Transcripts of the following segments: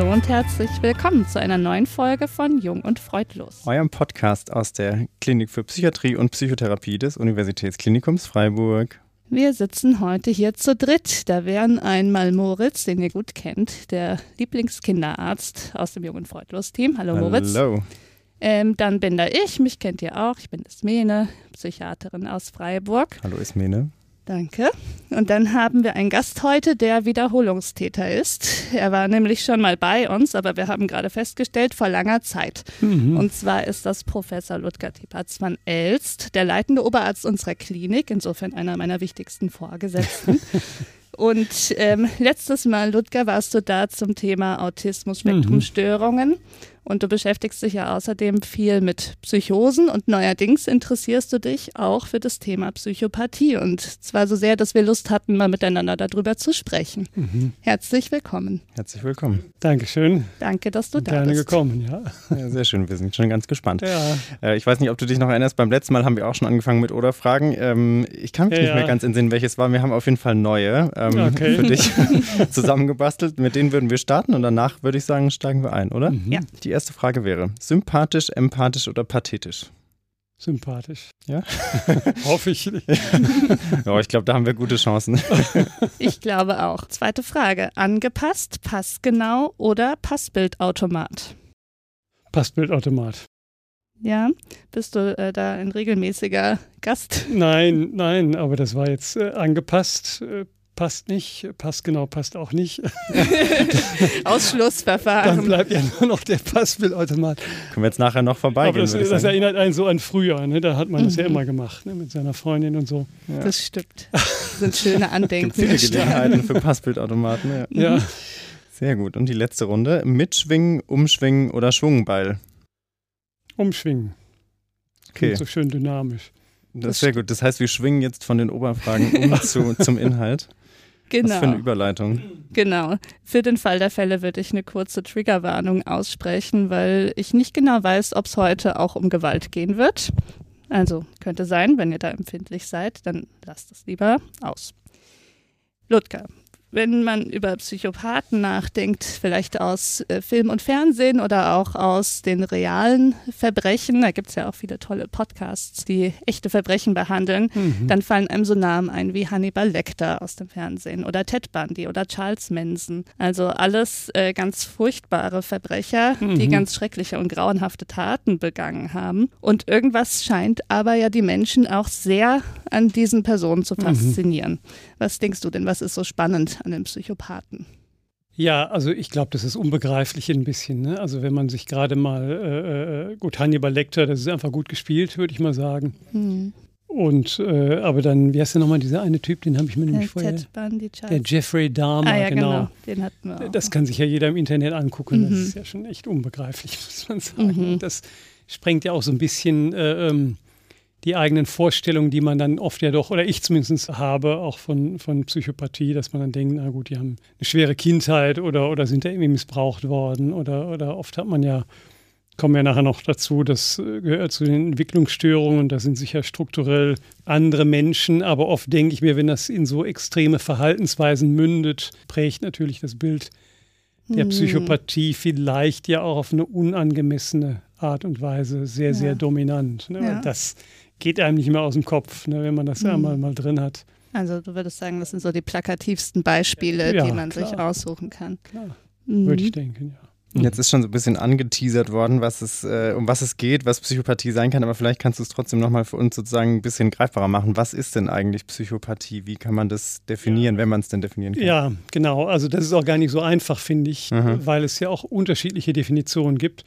Hallo und herzlich willkommen zu einer neuen Folge von Jung und Freudlos. Eurem Podcast aus der Klinik für Psychiatrie und Psychotherapie des Universitätsklinikums Freiburg. Wir sitzen heute hier zu dritt. Da wären einmal Moritz, den ihr gut kennt, der Lieblingskinderarzt aus dem Jung und Freudlos-Team. Hallo Moritz. Hallo. Ähm, dann bin da ich, mich kennt ihr auch. Ich bin Ismene, Psychiaterin aus Freiburg. Hallo Ismene. Danke. Und dann haben wir einen Gast heute, der Wiederholungstäter ist. Er war nämlich schon mal bei uns, aber wir haben gerade festgestellt, vor langer Zeit. Mhm. Und zwar ist das Professor Ludger Tipatz van Elst, der leitende Oberarzt unserer Klinik, insofern einer meiner wichtigsten Vorgesetzten. Und ähm, letztes Mal, Ludger, warst du da zum Thema Autismus-Spektrumstörungen. Mhm. Und du beschäftigst dich ja außerdem viel mit Psychosen und neuerdings interessierst du dich auch für das Thema Psychopathie. Und zwar so sehr, dass wir Lust hatten, mal miteinander darüber zu sprechen. Mhm. Herzlich willkommen. Herzlich willkommen. Dankeschön. Danke, dass du da Gerne bist. Gerne gekommen, ja. ja. Sehr schön, wir sind schon ganz gespannt. Ja. Äh, ich weiß nicht, ob du dich noch erinnerst, beim letzten Mal haben wir auch schon angefangen mit Oder-Fragen. Ähm, ich kann mich ja, nicht mehr ganz entsinnen, welches war. Wir haben auf jeden Fall neue ähm, okay. für dich zusammengebastelt. Mit denen würden wir starten und danach würde ich sagen, steigen wir ein, oder? Mhm. Ja. Die erste Frage wäre: Sympathisch, empathisch oder pathetisch? Sympathisch. Ja? Hoffe ich nicht. ja, ich glaube, da haben wir gute Chancen. ich glaube auch. Zweite Frage: Angepasst, passgenau oder Passbildautomat? Passbildautomat. Ja, bist du äh, da ein regelmäßiger Gast? Nein, nein, aber das war jetzt äh, angepasst. Äh, passt nicht, passt genau, passt auch nicht. Ausschlussverfahren. Dann bleibt ja nur noch der Passbildautomat. Können wir jetzt nachher noch vorbeigehen? Aber das, das erinnert einen so an früher, ne? da hat man mhm. das ja mhm. immer gemacht, ne? mit seiner Freundin und so. Ja. Das stimmt. Das sind schöne Andenken. Gibt viele Gelegenheiten für Passbildautomaten. Ja. ja. Sehr gut. Und die letzte Runde. Mitschwingen, umschwingen oder Schwungbeil? Umschwingen. Okay. so schön dynamisch. Das ist sehr gut. Das heißt, wir schwingen jetzt von den Oberfragen um zu, zum Inhalt. Genau. Was für eine Überleitung. Genau. Für den Fall der Fälle würde ich eine kurze Triggerwarnung aussprechen, weil ich nicht genau weiß, ob es heute auch um Gewalt gehen wird. Also könnte sein, wenn ihr da empfindlich seid, dann lasst es lieber aus. Ludger, wenn man über Psychopathen nachdenkt, vielleicht aus äh, Film und Fernsehen oder auch aus den realen Verbrechen, da gibt es ja auch viele tolle Podcasts, die echte Verbrechen behandeln, mhm. dann fallen einem so Namen ein wie Hannibal Lecter aus dem Fernsehen oder Ted Bundy oder Charles Manson. Also alles äh, ganz furchtbare Verbrecher, mhm. die ganz schreckliche und grauenhafte Taten begangen haben. Und irgendwas scheint aber ja die Menschen auch sehr an diesen Personen zu mhm. faszinieren. Mhm. Was denkst du denn, was ist so spannend an den Psychopathen? Ja, also ich glaube, das ist unbegreiflich ein bisschen. Ne? Also wenn man sich gerade mal, äh, äh, gut, Hannibal Lecter, das ist einfach gut gespielt, würde ich mal sagen. Mhm. Und äh, aber dann, wie heißt der nochmal, dieser eine Typ, den habe ich mir nämlich vorher. Der Jeffrey Dahmer, ah, ja, genau. genau. Den hatten wir auch. Das kann sich ja jeder im Internet angucken. Mhm. Das ist ja schon echt unbegreiflich, muss man sagen. Mhm. Das sprengt ja auch so ein bisschen äh, ähm, die eigenen Vorstellungen, die man dann oft ja doch, oder ich zumindest habe, auch von, von Psychopathie, dass man dann denkt, na gut, die haben eine schwere Kindheit oder, oder sind da irgendwie missbraucht worden oder, oder oft hat man ja, kommen wir nachher noch dazu, das gehört zu den Entwicklungsstörungen, da sind sicher strukturell andere Menschen, aber oft denke ich mir, wenn das in so extreme Verhaltensweisen mündet, prägt natürlich das Bild der mhm. Psychopathie vielleicht ja auch auf eine unangemessene Art und Weise sehr, ja. sehr dominant. Ne? Ja. Das geht einem nicht mehr aus dem Kopf, ne, wenn man das mhm. einmal mal drin hat. Also du würdest sagen, das sind so die plakativsten Beispiele, ja, die man klar. sich aussuchen kann. Klar, mhm. würde ich denken, ja. Jetzt ist schon so ein bisschen angeteasert worden, was es, äh, um was es geht, was Psychopathie sein kann, aber vielleicht kannst du es trotzdem nochmal für uns sozusagen ein bisschen greifbarer machen. Was ist denn eigentlich Psychopathie? Wie kann man das definieren, wenn man es denn definieren kann? Ja, genau. Also das ist auch gar nicht so einfach, finde ich, mhm. weil es ja auch unterschiedliche Definitionen gibt.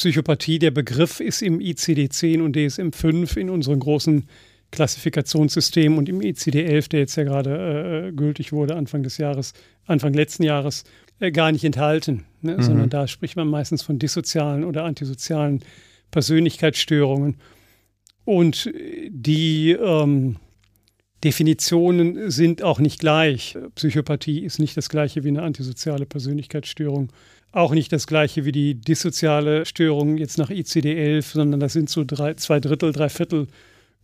Psychopathie, der Begriff ist im ICD-10 und DSM-5 in unseren großen Klassifikationssystemen und im ICD-11, der jetzt ja gerade äh, gültig wurde, Anfang des Jahres, Anfang letzten Jahres, äh, gar nicht enthalten, ne? mhm. sondern da spricht man meistens von dissozialen oder antisozialen Persönlichkeitsstörungen. Und die ähm, Definitionen sind auch nicht gleich. Psychopathie ist nicht das gleiche wie eine antisoziale Persönlichkeitsstörung auch nicht das gleiche wie die dissoziale Störung jetzt nach ICD-11, sondern das sind so drei, zwei Drittel, drei Viertel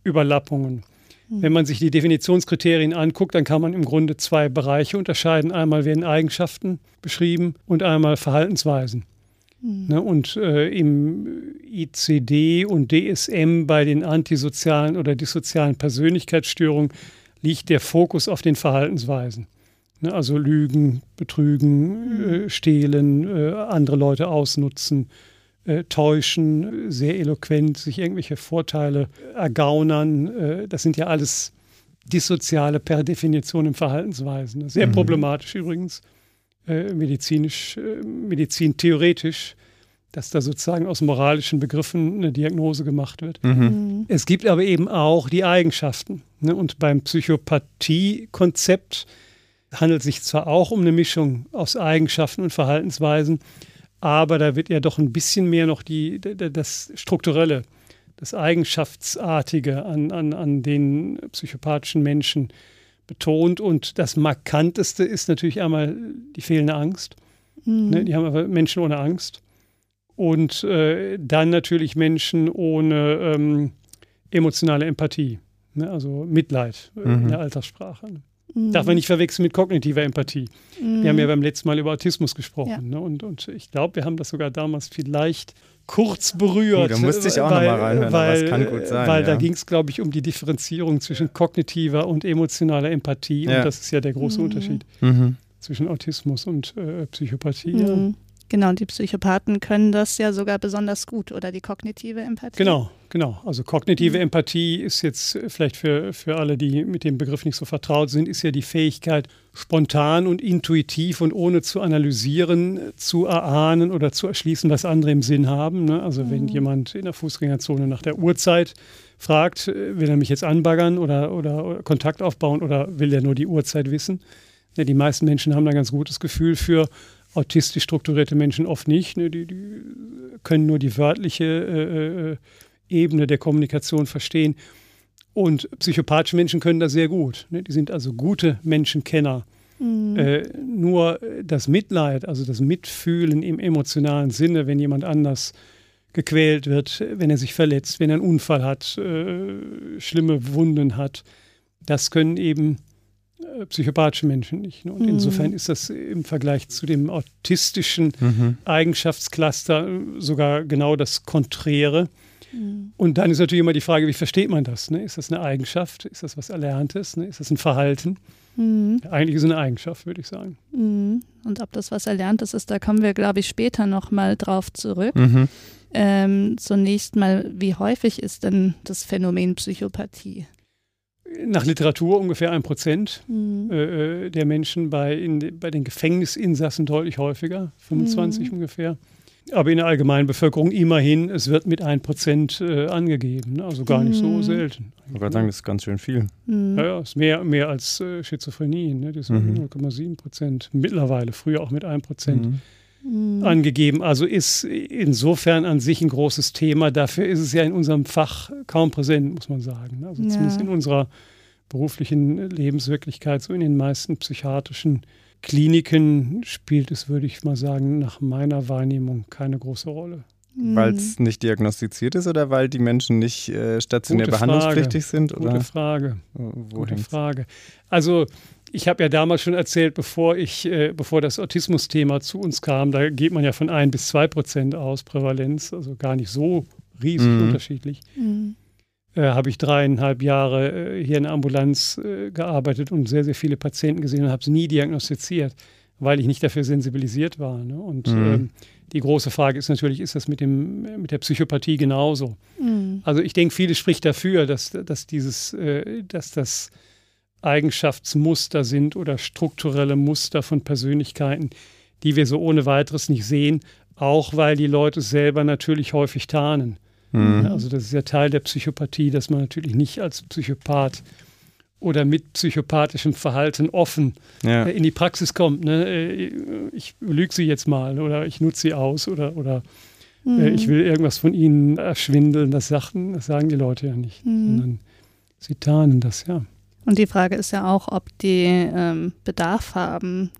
Überlappungen. Mhm. Wenn man sich die Definitionskriterien anguckt, dann kann man im Grunde zwei Bereiche unterscheiden. Einmal werden Eigenschaften beschrieben und einmal Verhaltensweisen. Mhm. Ne, und äh, im ICD und DSM bei den antisozialen oder dissozialen Persönlichkeitsstörungen liegt der Fokus auf den Verhaltensweisen. Ne, also Lügen, Betrügen, mhm. äh, Stehlen, äh, andere Leute ausnutzen, äh, täuschen, sehr eloquent, sich irgendwelche Vorteile ergaunern. Äh, das sind ja alles dissoziale per Definition im Verhaltensweisen. Sehr mhm. problematisch übrigens, äh, medizinisch, äh, medizintheoretisch dass da sozusagen aus moralischen Begriffen eine Diagnose gemacht wird. Mhm. mhm. Es gibt aber eben auch die Eigenschaften. Ne? Und beim Psychopathie-Konzept handelt sich zwar auch um eine Mischung aus Eigenschaften und Verhaltensweisen, aber da wird ja doch ein bisschen mehr noch die, das Strukturelle, das Eigenschaftsartige an, an, an den psychopathischen Menschen betont. Und das Markanteste ist natürlich einmal die fehlende Angst. Mhm. Ne? Die haben aber Menschen ohne Angst. Und äh, dann natürlich Menschen ohne ähm, emotionale Empathie, ne? also Mitleid äh, mhm. in der Alterssprache. Mhm. Darf man nicht verwechseln mit kognitiver Empathie. Mhm. Wir haben ja beim letzten Mal über Autismus gesprochen. Ja. Ne? Und, und ich glaube, wir haben das sogar damals vielleicht kurz berührt. Da musste ich auch nochmal reinhören, weil, das kann gut sein. Weil ja. da ging es, glaube ich, um die Differenzierung zwischen kognitiver und emotionaler Empathie. Ja. Und das ist ja der große mhm. Unterschied mhm. zwischen Autismus und äh, Psychopathie. Mhm. Genau, und die Psychopathen können das ja sogar besonders gut oder die kognitive Empathie. Genau, genau. Also kognitive mhm. Empathie ist jetzt vielleicht für, für alle, die mit dem Begriff nicht so vertraut sind, ist ja die Fähigkeit, spontan und intuitiv und ohne zu analysieren, zu erahnen oder zu erschließen, was andere im Sinn haben. Ne? Also mhm. wenn jemand in der Fußgängerzone nach der Uhrzeit fragt, will er mich jetzt anbaggern oder, oder, oder Kontakt aufbauen oder will er nur die Uhrzeit wissen? Ja, die meisten Menschen haben da ein ganz gutes Gefühl für autistisch strukturierte Menschen oft nicht. Ne? Die, die, können nur die wörtliche äh, äh, Ebene der Kommunikation verstehen. Und psychopathische Menschen können das sehr gut. Ne? Die sind also gute Menschenkenner. Mhm. Äh, nur das Mitleid, also das Mitfühlen im emotionalen Sinne, wenn jemand anders gequält wird, wenn er sich verletzt, wenn er einen Unfall hat, äh, schlimme Wunden hat, das können eben äh, psychopathische Menschen nicht. Ne? Und mhm. insofern ist das im Vergleich zu dem autistischen mhm. Eigenschaftscluster äh, sogar genau das Konträre. Mhm. Und dann ist natürlich immer die Frage, wie versteht man das? Ne? Ist das eine Eigenschaft? Ist das was Erlerntes? Ne? Ist das ein Verhalten? Mhm. Eigentlich ist es eine Eigenschaft, würde ich sagen. Mhm. Und ob das was Erlerntes ist, da kommen wir, glaube ich, später nochmal drauf zurück. Mhm. Ähm, zunächst mal, wie häufig ist denn das Phänomen Psychopathie? nach Literatur ungefähr ein Prozent mhm. Äh, äh, der Menschen, bei, in, bei den Gefängnisinsassen deutlich häufiger, 25 mhm. ungefähr. Aber in der allgemeinen Bevölkerung immerhin, es wird mit ein Prozent äh, angegeben, ne? also gar nicht so mhm. selten. Ich wollte sagen, das ist ganz schön viel. Mhm. Ja, ja, ist mehr, mehr als äh, Schizophrenie, ne? das sind 0,7 Prozent mittlerweile, früher auch mit 1 Prozent mhm mhm. angegeben. Also ist insofern an sich ein großes Thema. Dafür ist es ja in unserem Fach kaum präsent, muss man sagen. Also ja. zumindest in unserer beruflichen Lebenswirklichkeit, so in den meisten psychiatrischen Kliniken spielt es, würde ich mal sagen, nach meiner Wahrnehmung keine große Rolle. Weil es nicht diagnostiziert ist oder weil die Menschen nicht äh, stationär Gute behandlungspflichtig Frage. sind? Oder? Gute Frage. Wo Gute Frage. Also ich habe ja damals schon erzählt, bevor ich, äh, bevor das Autismus-Thema zu uns kam, da geht man ja von ein bis zwei Prozent aus Prävalenz, also gar nicht so riesig mhm. unterschiedlich. Mhm. Äh, habe ich dreieinhalb Jahre äh, hier in der Ambulanz äh, gearbeitet und sehr, sehr viele Patienten gesehen und habe es nie diagnostiziert, weil ich nicht dafür sensibilisiert war. Ne? Und mhm. ähm, die große Frage ist natürlich, ist das mit, dem, mit der Psychopathie genauso? Mhm. Also ich denke, vieles spricht dafür, dass, dass dieses, äh, dass das Eigenschaftsmuster sind oder strukturelle Muster von Persönlichkeiten, die wir so ohne weiteres nicht sehen, auch weil die Leute selber natürlich häufig tarnen. Mhm. Also das ist ja Teil der Psychopathie, dass man natürlich nicht als Psychopath oder mit psychopathischem Verhalten offen ja. Äh, in die Praxis kommt. Ne? Äh, ich lüge sie jetzt mal oder ich nutze sie aus oder, oder äh, mhm. ich will irgendwas von ihnen erschwindeln. Das, sagen, das sagen die Leute ja nicht, mhm. sondern sie tarnen das, ja. Und die Frage ist ja auch, ob die ähm, Bedarf haben,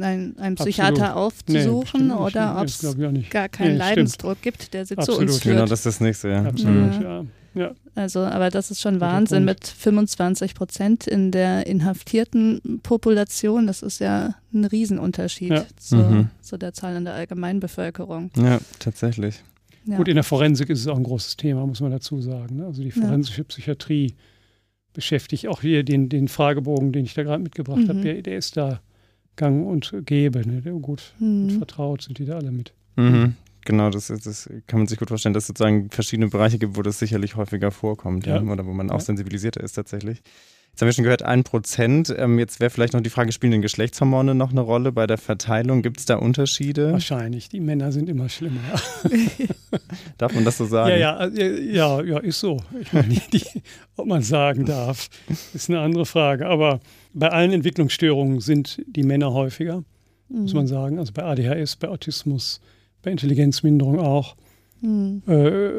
einen, einen Psychiater Absolut. aufzusuchen nee, oder ob es gar keinen nee, Leidensdruck gibt, der sie Absolut. zu uns führt. Genau, das ist das nächste, ja. Absolut, ja. ja. Ja. Also, aber das ist schon Wahnsinn mit 25 Prozent in der inhaftierten Population. Das ist ja ein Riesenunterschied ja. zu, mhm. zu der Zahl in der Allgemeinbevölkerung. Ja, tatsächlich. Ja. Gut, in der Forensik ist es auch ein großes Thema, muss man dazu sagen. Ne? Also die forensische Psychiatrie beschäftigt auch hier den, den Fragebogen, den ich da gerade mitgebracht mhm. habe, der, der, ist da gang und gäbe. Ne? Gut, mhm. gut vertraut sind die da alle mit. Mhm. Genau, das, das, kann man sich gut vorstellen, dass es sozusagen verschiedene Bereiche gibt, wo das sicherlich häufiger vorkommt, ja. Ja, oder wo man auch ja. sensibilisierter ist tatsächlich. Jetzt haben wir schon gehört, ein Prozent. Ähm, jetzt wäre vielleicht noch die Frage, spielen denn Geschlechtshormone noch eine Rolle bei der Verteilung? Gibt es da Unterschiede? Wahrscheinlich. Die Männer sind immer schlimmer. darf man das so sagen? Ja, ja, ja, ja ist so. Ich meine, die, ob man sagen darf, ist eine andere Frage. Aber bei allen Entwicklungsstörungen sind die Männer häufiger, mhm. muss man sagen. Also bei ADHS, bei Autismus, bei Intelligenzminderung auch. Mhm. Äh,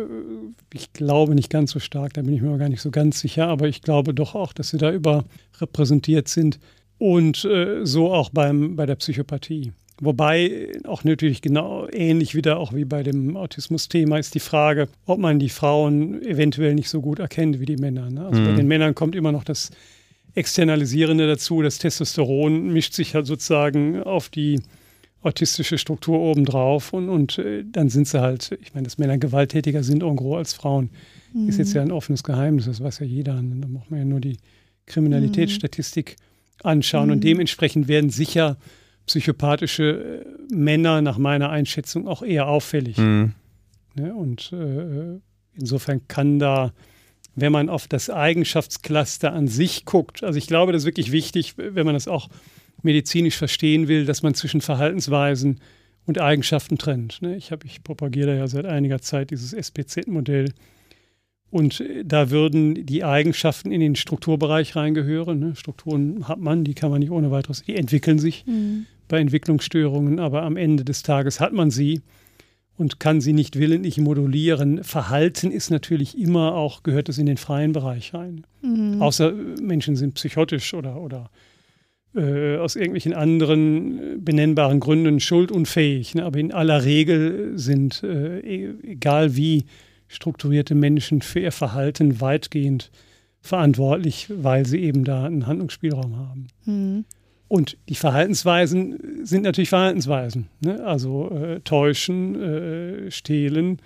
ich glaube nicht ganz so stark, da bin ich mir gar nicht so ganz sicher, aber ich glaube doch auch, dass sie da überrepräsentiert sind. Und äh, so auch beim, bei der Psychopathie. Wobei auch natürlich genau ähnlich wieder auch wie bei dem Autismus-Thema ist die Frage, ob man die Frauen eventuell nicht so gut erkennt wie die Männer. Ne? Also mhm. bei den Männern kommt immer noch das Externalisierende dazu, das Testosteron mischt sich halt sozusagen auf die autistische Struktur obendrauf und, und äh, dann sind sie halt, ich meine, dass Männer gewalttätiger sind en gros als Frauen, mhm. ist jetzt ja ein offenes Geheimnis, das weiß ja jeder. Da braucht man ja nur die Kriminalitätsstatistik anschauen mhm. und dementsprechend werden sicher psychopathische äh, Männer nach meiner Einschätzung auch eher auffällig. Mhm. Ja, und äh, insofern kann da, wenn man auf das Eigenschaftscluster an sich guckt, also ich glaube, das ist wirklich wichtig, wenn man das auch medizinisch verstehen will, dass man zwischen Verhaltensweisen und Eigenschaften trennt. Ne? Ich, hab, ich propagiere ja seit einiger Zeit dieses SPZ-Modell. Und äh, da würden die Eigenschaften in den Strukturbereich reingehören. Ne? Strukturen hat man, die kann man nicht ohne weiteres, die entwickeln sich mhm. bei Entwicklungsstörungen, aber am Ende des Tages hat man sie und kann sie nicht willentlich modulieren. Verhalten ist natürlich immer auch, gehört es in den freien Bereich rein. Mhm. Außer Menschen sind psychotisch oder, oder äh, aus irgendwelchen anderen äh, benennbaren Gründen schuldunfähig. Ne? Aber in aller Regel sind, äh, e-, egal wie strukturierte Menschen für ihr Verhalten weitgehend verantwortlich, weil sie eben da einen Handlungsspielraum haben. Mhm. Und die Verhaltensweisen sind natürlich Verhaltensweisen. Ne? Also äh, täuschen, äh, stehlen,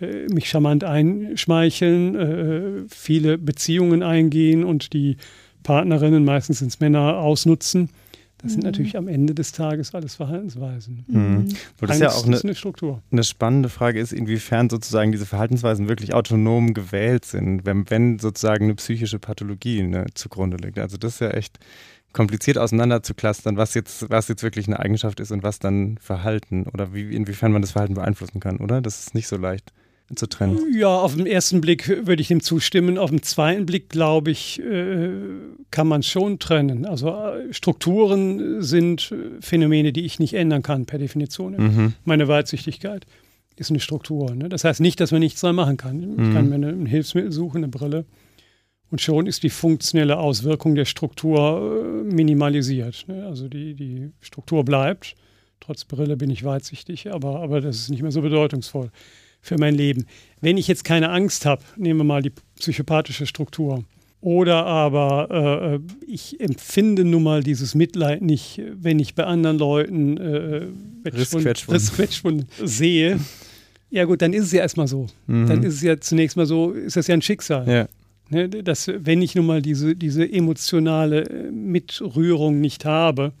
äh, mich charmant einschmeicheln, viele Beziehungen eingehen und die Partnerinnen, meistens sind es Männer, ausnutzen. Das mhm. sind natürlich am Ende des Tages alles Verhaltensweisen. Mhm. Wo das ja auch eine, eine, Struktur. Eine spannende Frage ist, inwiefern sozusagen diese Verhaltensweisen wirklich autonom gewählt sind, wenn, wenn sozusagen eine psychische Pathologie ne, zugrunde liegt. Also das ist ja echt kompliziert auseinander zu clustern, was jetzt, was jetzt wirklich eine Eigenschaft ist und was dann Verhalten oder wie, inwiefern man das Verhalten beeinflussen kann, oder? Das ist nicht so leicht zu trennen? Ja, auf den ersten Blick würde ich ihm zustimmen. Auf den zweiten Blick, glaube ich, äh, kann man es schon trennen. Also äh, Strukturen sind Phänomene, die ich nicht ändern kann, per Definition. Mhm. Meine Weitsichtigkeit ist eine Struktur. Ne? Das heißt nicht, dass man nichts dran machen kann. Ich mhm. kann mir ein Hilfsmittel suchen, eine Brille. Und schon ist die funktionelle Auswirkung der Struktur äh, minimalisiert. Ne? Also die, die Struktur bleibt. Trotz Brille bin ich weitsichtig, aber, aber das ist nicht mehr so bedeutungsvoll für mein Leben. Wenn ich jetzt keine Angst habe, nehmen wir mal die psychopathische Struktur, oder aber äh, ich empfinde nun mal dieses Mitleid nicht, wenn ich bei anderen Leuten äh, Rissquetschwunden sehe. Ja gut, dann ist es ja erstmal so. Mhm. Dann ist es ja zunächst mal so, ist das ja ein Schicksal. Ja. Ne, dass, wenn ich nun mal diese, diese emotionale äh, Mitrührung nicht habe,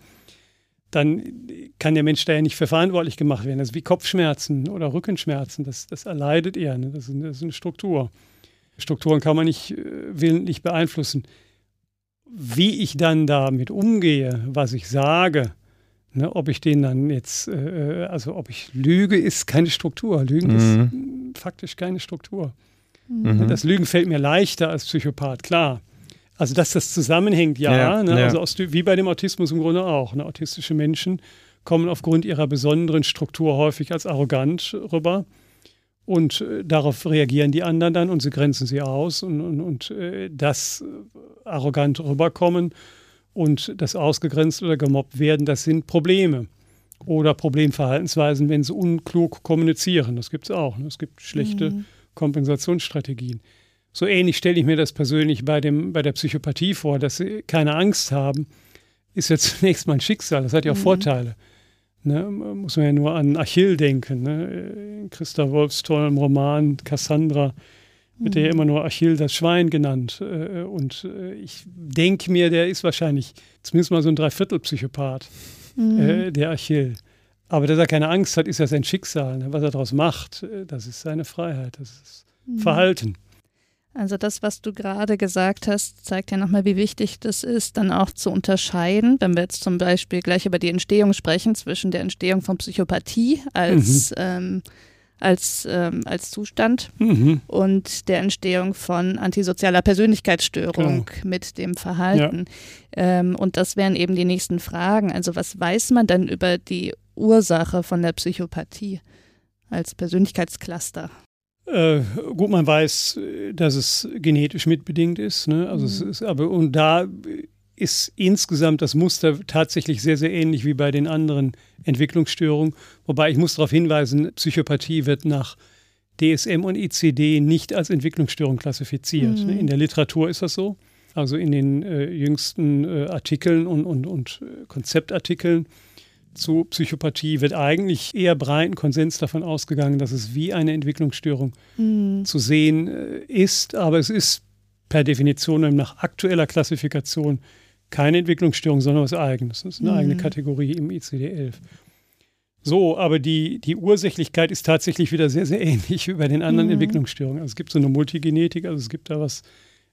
dann kann der Mensch da ja nicht für verantwortlich gemacht werden. Das ist wie Kopfschmerzen oder Rückenschmerzen, das, das erleidet er. Ne? Das, ist, das, ist, eine Struktur. Strukturen kann man nicht äh, willentlich beeinflussen. Wie ich dann damit umgehe, was ich sage, ne, ob ich den dann jetzt, äh, also ob ich lüge, ist keine Struktur. Lügen mhm. ist faktisch keine Struktur. Mhm. Das Lügen fällt mir leichter als Psychopath, klar. Also, dass das zusammenhängt, ja. ja, ne? ja. Also, aus, wie bei dem Autismus im Grunde auch. Ne? Autistische Menschen kommen aufgrund ihrer besonderen Struktur häufig als arrogant rüber. Und äh, darauf reagieren die anderen dann und sie grenzen sie aus. Und, und, und äh, das arrogant rüberkommen und das ausgegrenzt oder gemobbt werden, das sind Probleme. Oder Problemverhaltensweisen, wenn sie unklug kommunizieren. Das gibt es auch. Ne? Es gibt schlechte mhm. Kompensationsstrategien. So ähnlich stelle ich mir das persönlich bei, dem, bei der Psychopathie vor, dass sie keine Angst haben, ist ja zunächst mal ein Schicksal. Das hat ja auch mhm. Vorteile. Ne, muss man ja nur an Achill denken. Ne? Christa Wolfs tollem Roman Cassandra wird mhm. ja immer nur Achill das Schwein genannt. Äh, und äh, ich denke mir, der ist wahrscheinlich zumindest mal so ein Dreiviertel-Psychopath, mhm. Äh, der Achill. Aber dass er keine Angst hat, ist ja sein Schicksal. Ne? Was er daraus macht, das ist seine Freiheit, das ist mhm. Verhalten. Also das, was du gerade gesagt hast, zeigt ja nochmal, wie wichtig das ist, dann auch zu unterscheiden, wenn wir jetzt zum Beispiel gleich über die Entstehung sprechen, zwischen der Entstehung von Psychopathie als, mhm. ähm, als, ähm, als Zustand mhm. und der Entstehung von antisozialer Persönlichkeitsstörung genau. mit dem Verhalten. Ja. Ähm, und das wären eben die nächsten Fragen. Also was weiß man denn über die Ursache von der Psychopathie als Persönlichkeitscluster? Äh, gut, man weiß, dass es genetisch mitbedingt ist. Ne? Also mhm. es ist aber und da ist insgesamt das Muster tatsächlich sehr, sehr ähnlich wie bei den anderen Entwicklungsstörungen. Wobei ich muss darauf hinweisen, Psychopathie wird nach DSM und ICD nicht als Entwicklungsstörung klassifiziert. Ne? Mhm. In der Literatur ist das so. Also in den äh, jüngsten äh, Artikeln und, und, und äh, Konzeptartikeln zu Psychopathie wird eigentlich eher breiten Konsens davon ausgegangen, dass es wie eine Entwicklungsstörung mhm. zu sehen äh, ist, aber es ist per Definition nach aktueller Klassifikation keine Entwicklungsstörung, sondern was eigenes. Das ist eine mhm. eigene Kategorie im ICD-11. So, aber die, die Ursächlichkeit ist tatsächlich wieder sehr, sehr ähnlich wie bei den anderen mhm. Entwicklungsstörungen. Also es gibt so eine Multigenetik, also es gibt da was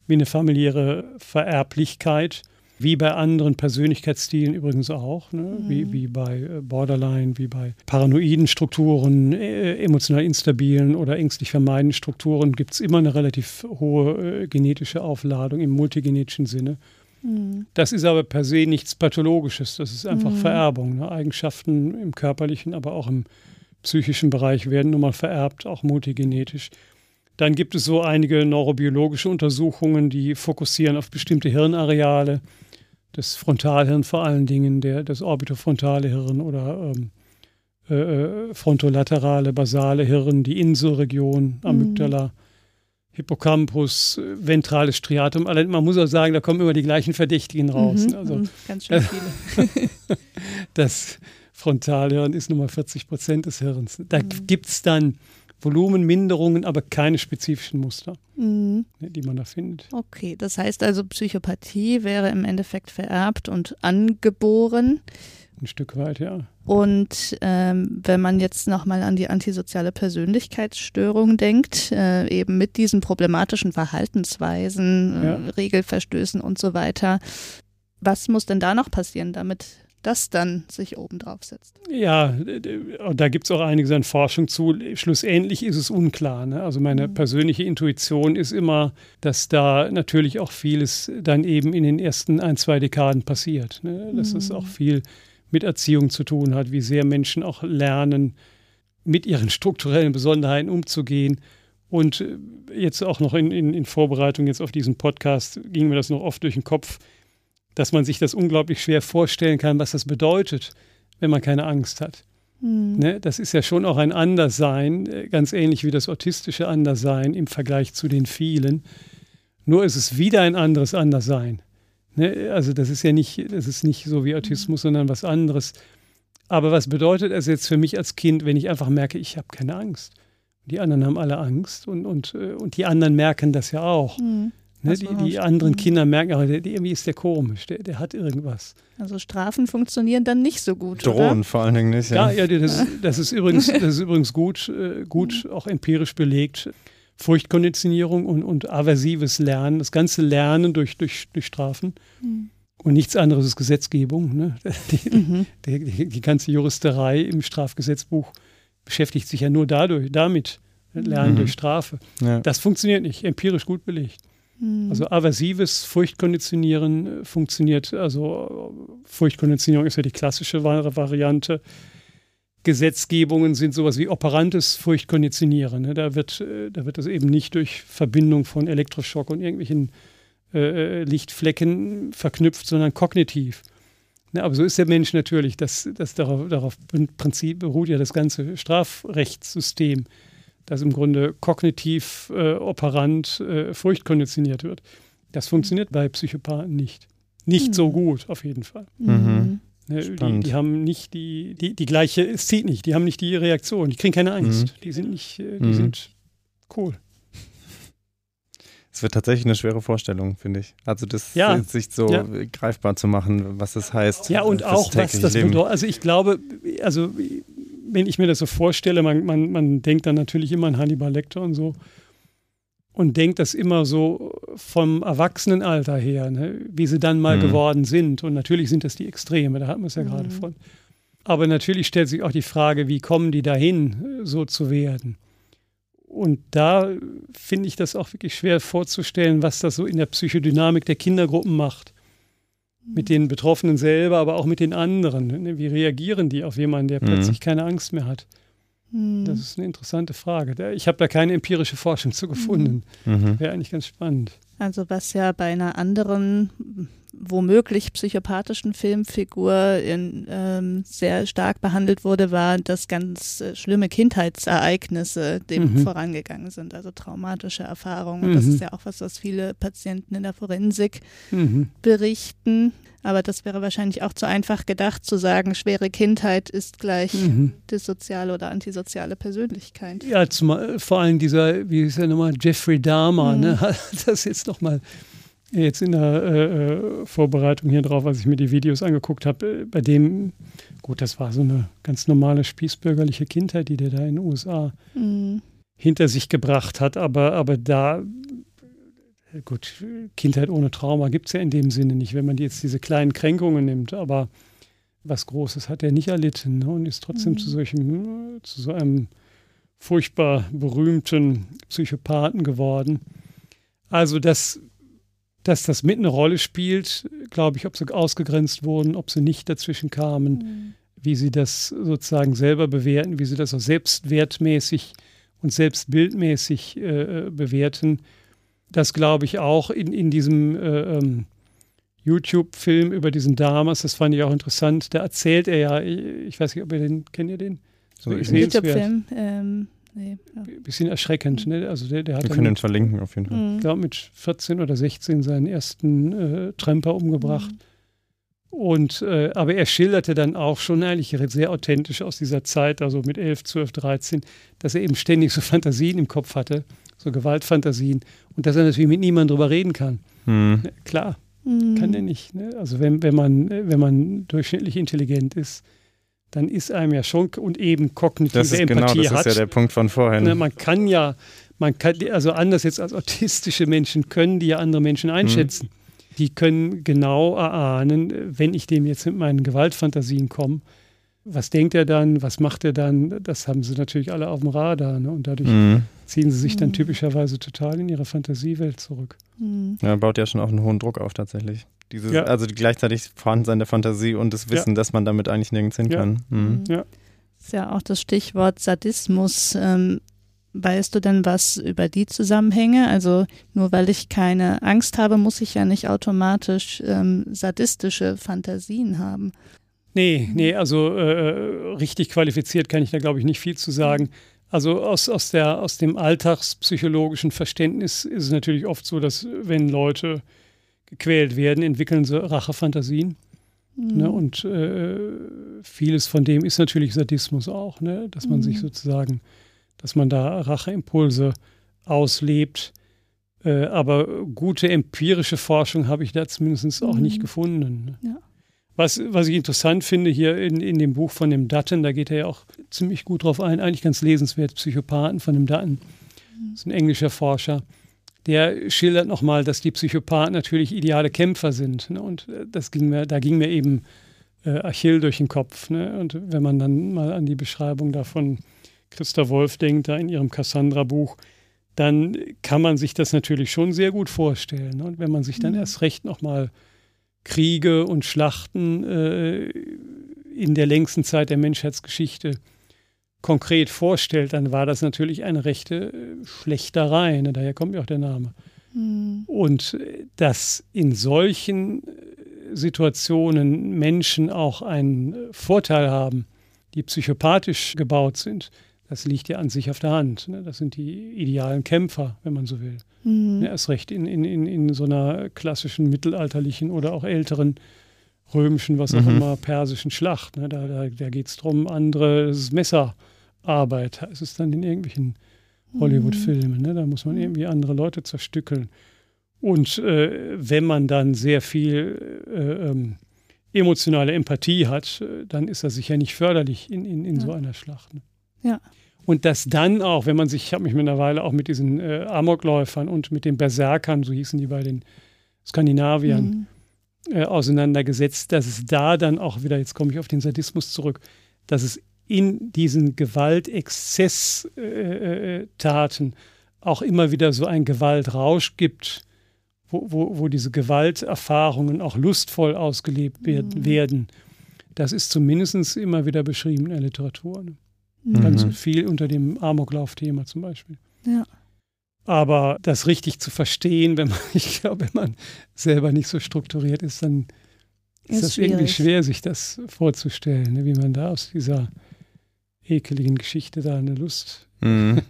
wie eine familiäre Vererblichkeit. Wie bei anderen Persönlichkeitsstilen übrigens auch, ne? mhm. wie, wie bei äh, Borderline, wie bei paranoiden Strukturen, äh, emotional instabilen oder ängstlich vermeidenden Strukturen gibt es immer eine relativ hohe äh, genetische Aufladung im multigenetischen Sinne. Mhm. Das ist aber per se nichts Pathologisches, das ist einfach mhm. Vererbung. Ne? Eigenschaften im körperlichen, aber auch im psychischen Bereich werden nun mal vererbt, auch multigenetisch. Dann gibt es so einige neurobiologische Untersuchungen, die fokussieren auf bestimmte Hirnareale das Frontalhirn vor allen Dingen, der, das orbitofrontale Hirn oder ähm, äh, äh frontolaterale, basale Hirn, die Inselregion, Amygdala, mhm. Hippocampus, ventrales Striatum. Man muss auch sagen, da kommen immer die gleichen Verdächtigen raus. Mhm, also, mhm, ganz schön viele. das Frontalhirn ist Nummer 40 Prozent des Hirns. Da mhm. gibt es dann Volumenminderungen, aber keine spezifischen Muster, mhm. Ne, die man da findet. Okay, das heißt also, Psychopathie wäre im Endeffekt vererbt und angeboren. Ein Stück weit, ja. Und ähm, wenn man jetzt nochmal an die antisoziale Persönlichkeitsstörung denkt, äh, eben mit diesen problematischen Verhaltensweisen, ja. äh, Regelverstößen und so weiter, was muss denn da noch passieren, damit das dann sich oben drauf setzt. Ja, da gibt es auch einiges an Forschung zu. Schlussendlich ist es unklar. Ne? Also meine mhm. persönliche Intuition ist immer, dass da natürlich auch vieles dann eben in den ersten ein, zwei Dekaden passiert. Ne? Dass mhm. das auch viel mit Erziehung zu tun hat, wie sehr Menschen auch lernen, mit ihren strukturellen Besonderheiten umzugehen. Und äh, jetzt auch noch in, in, in Vorbereitung jetzt auf diesen Podcast ging mir das noch oft durch den Kopf dass man sich das unglaublich schwer vorstellen kann, was das bedeutet, wenn man keine Angst hat. Mhm. Ne, das ist ja schon auch ein Anderssein, äh, ganz ähnlich wie das autistische Anderssein im Vergleich zu den vielen. Nur ist es wieder ein anderes Anderssein. Ne, also das ist ja nicht, das ist nicht so wie Autismus, mhm. sondern was anderes. Aber was bedeutet es jetzt für mich als Kind, wenn ich einfach merke, ich habe keine Angst? Die anderen haben alle Angst und, und, äh, und die anderen merken das ja auch. Mhm. Ne, die, die anderen Kinder merken, aber der, irgendwie ist der komisch, der, der hat irgendwas. Also Strafen funktionieren dann nicht so gut. Drohen oder? vor allen Dingen nicht. Ja, ja, ja das, das, ist übrigens, das ist übrigens gut, äh, gut mhm. auch empirisch belegt. Furchtkonditionierung und, und aversives Lernen, das ganze Lernen durch, durch, durch Strafen. Mhm. Und nichts anderes ist Gesetzgebung. Ne? Die, mhm. die, die, die, ganze Juristerei im Strafgesetzbuch beschäftigt sich ja nur dadurch, damit. Lernen mhm. durch Strafe. Ja. Das funktioniert nicht, empirisch gut belegt. Mhm. Also aversives Furchtkonditionieren äh, funktioniert, also Furchtkonditionierung ist ja die klassische Variante. Gesetzgebungen sind sowas wie operantes Furchtkonditionieren. Ne? Da, wird, äh, da wird das eben nicht durch Verbindung von Elektroschock und irgendwelchen äh, äh, Lichtflecken verknüpft, sondern kognitiv. Aber so ist der Mensch natürlich. Das, das darauf, darauf Prinzip beruht ja das ganze Strafrechtssystem dass im Grunde kognitiv äh, operant äh, Furcht konditioniert wird. Das funktioniert bei Psychopathen nicht. Nicht mhm. so gut, auf jeden Fall. Mhm. Ne, die, die, haben nicht die, die, die gleiche, es zieht nicht, die haben nicht die Reaktion, die kriegen keine Angst, mhm. die sind nicht, äh, die mhm. sind cool. Es wird tatsächlich eine schwere Vorstellung, finde ich. Also das ja. sich so ja. greifbar zu machen, was das heißt. Ja, und auch was das bedeutet. Also ich glaube, also wenn ich mir das so vorstelle, man, man, man denkt dann natürlich immer an Hannibal Lecter und so und denkt das immer so vom Erwachsenenalter her, ne, wie sie dann mal mhm. geworden sind. Und natürlich sind das die Extreme, da hatten wir es ja mhm. gerade von. Aber natürlich stellt sich auch die Frage, wie kommen die dahin, so zu werden? Und da finde ich das auch wirklich schwer vorzustellen, was das so in der Psychodynamik der Kindergruppen macht. Mit den Betroffenen selber, aber auch mit den anderen. Ne, wie reagieren die auf jemanden, der mhm. plötzlich keine Angst mehr hat? Mhm. Das ist eine interessante Frage. Ich habe da keine empirische Forschung zu gefunden. Mhm. Wäre eigentlich ganz spannend. Also was ja bei einer anderen womöglich psychopathischen Filmfigur in, ähm, sehr stark behandelt wurde, war, dass ganz äh, schlimme Kindheitsereignisse dem mhm. vorangegangen sind, also traumatische Erfahrungen. Mhm. Das ist ja auch was, was viele Patienten in der Forensik mhm. berichten. Aber das wäre wahrscheinlich auch zu einfach gedacht, zu sagen, schwere Kindheit ist gleich mhm. dissoziale oder antisoziale Persönlichkeit. Ja, zumal, vor allem dieser, wie ist er nochmal, Jeffrey Dahmer, mhm. ne? das jetzt nochmal jetzt in der äh, äh, Vorbereitung hier drauf, als ich mir die Videos angeguckt habe, äh, bei dem, gut, das war so eine ganz normale spießbürgerliche Kindheit, die der da in den USA mhm. hinter sich gebracht hat, aber, aber da, äh, gut, Kindheit ohne Trauma gibt es ja in dem Sinne nicht, wenn man jetzt diese kleinen Kränkungen nimmt, aber was Großes hat er nicht erlitten ne, und ist trotzdem mhm. zu solchem, zu so einem furchtbar berühmten Psychopathen geworden. Also das dass das mit eine Rolle spielt, glaube ich, ob sie ausgegrenzt wurden, ob sie nicht dazwischen kamen, mhm. wie sie das sozusagen selber bewerten, wie sie das auch selbstwertmäßig und selbstbildmäßig äh, bewerten. Das glaube ich auch in, in diesem äh, ähm, YouTube-Film über diesen Damas, das fand ich auch interessant. Da erzählt er ja, ich weiß nicht, ob ihr den, kennt ihr den? So YouTube-Film, ähm, Nee, ja. Bisschen erschreckend. Ne? Also der, der hat Wir können ihn verlinken auf jeden Fall. Ich glaube, mit 14 oder 16 seinen ersten äh, Tramper umgebracht. Mhm. Und, äh, aber er schilderte dann auch schon eigentlich sehr authentisch aus dieser Zeit, also mit 11, 12, 13, dass er eben ständig so Fantasien im Kopf hatte, so Gewaltfantasien und dass er natürlich mit niemandem drüber reden kann. Mhm. Klar, mhm. kann er nicht. Ne? Also wenn, wenn, man, wenn man durchschnittlich intelligent ist, dann ist einem ja schon und eben kognitive das ist Empathie genau, das hat. ist ja der Punkt von vorhin. Ne, man kann ja, man kann, also anders jetzt als autistische Menschen können die ja andere Menschen einschätzen. Mhm. Die können genau erahnen, wenn ich dem jetzt mit meinen Gewaltfantasien komme, was denkt er dann, was macht er dann, das haben sie natürlich alle auf dem Radar. Ne? Und dadurch mhm. ziehen sie sich dann mhm. typischerweise total in ihre Fantasiewelt zurück. Mhm. Ja, baut ja schon auch einen hohen Druck auf tatsächlich. Dieses, ja. Also gleichzeitig Vorhandensein der Fantasie und das Wissen, ja. dass man damit eigentlich nirgends hin kann. Mhm. mhm. Ja. Das ist ja auch das Stichwort Sadismus. Ähm, weißt du denn was über die Zusammenhänge? Also nur weil ich keine Angst habe, muss ich ja nicht automatisch ähm, sadistische Fantasien haben. Nee, nee, also äh, richtig qualifiziert kann ich da, glaube ich, nicht viel zu sagen. Also aus, aus, der, aus dem alltagspsychologischen Verständnis ist es natürlich oft so, dass wenn Leute gequält werden, entwickeln sie Rachefantasien. Mhm. Ne? Und äh, vieles von dem ist natürlich Sadismus auch, ne? dass man mhm. sich sozusagen, dass man da Racheimpulse auslebt. Äh, aber gute empirische Forschung habe ich da zumindest auch nicht mhm. gefunden. Ne? Ja. Was, was ich interessant finde hier in, in dem Buch von dem Dutton, da geht er ja auch ziemlich gut drauf ein, eigentlich ganz lesenswert, Psychopathen von dem Dutton. Mhm. Das ist ein englischer Forscher der schildert nochmal, dass die Psychopathen natürlich ideale Kämpfer sind. Ne? Und äh, das ging mir, da ging mir eben äh, Achill durch den Kopf. Ne? Und wenn man dann mal an die Beschreibung da von Christa Wolf denkt, da in ihrem Cassandra-Buch, dann kann man sich das natürlich schon sehr gut vorstellen. Ne? Und wenn man sich dann mhm. erst recht nochmal Kriege und Schlachten äh, in der längsten Zeit der Menschheitsgeschichte konkret vorstellt, dann war das natürlich eine rechte äh, Schlechterei. Ne? Daher kommt ja auch der Name. Mhm. Und äh, dass in solchen äh, Situationen Menschen auch einen Vorteil haben, die psychopathisch gebaut sind, das liegt ja an sich auf der Hand. Ne? Das sind die idealen Kämpfer, wenn man so will. Mhm. Ja, erst recht in, in, in, in so einer klassischen mittelalterlichen oder auch älteren römischen, was auch mhm. immer, persischen Schlacht. Ne? Da, da, da geht es darum, andere Messerarbeit. Es ist dann in irgendwelchen Hollywood-Filmen. Ne? Da muss man irgendwie andere Leute zerstückeln. Und äh, wenn man dann sehr viel äh, ähm, emotionale Empathie hat, äh, dann ist das sicher nicht förderlich in, in, in ja. so einer Schlacht. Ne? Ja. Und dass dann auch, wenn man sich, ich habe mich mittlerweile auch mit diesen äh, Amokläufern und mit den Berserkern, so hießen die bei den Skandinaviern, mhm. äh, auseinandergesetzt, dass es da dann auch wieder, jetzt komme ich auf den Sadismus zurück, dass es in diesen Gewaltexzesstaten äh, äh, auch immer wieder so ein Gewaltrausch gibt, wo, wo, wo diese Gewalterfahrungen auch lustvoll ausgelebt werden. Mhm. werden. Das ist zumindest immer wieder beschrieben in der Literatur. Ne? Mhm. Ganz viel unter dem Amoklauf-Thema zum Beispiel. Ja. Aber das richtig zu verstehen, wenn man, ich glaube, wenn man selber nicht so strukturiert ist, dann ist, ist das schwierig. irgendwie schwer, sich das vorzustellen, ne? wie man da aus dieser ekeligen Geschichte da eine Lust mhm.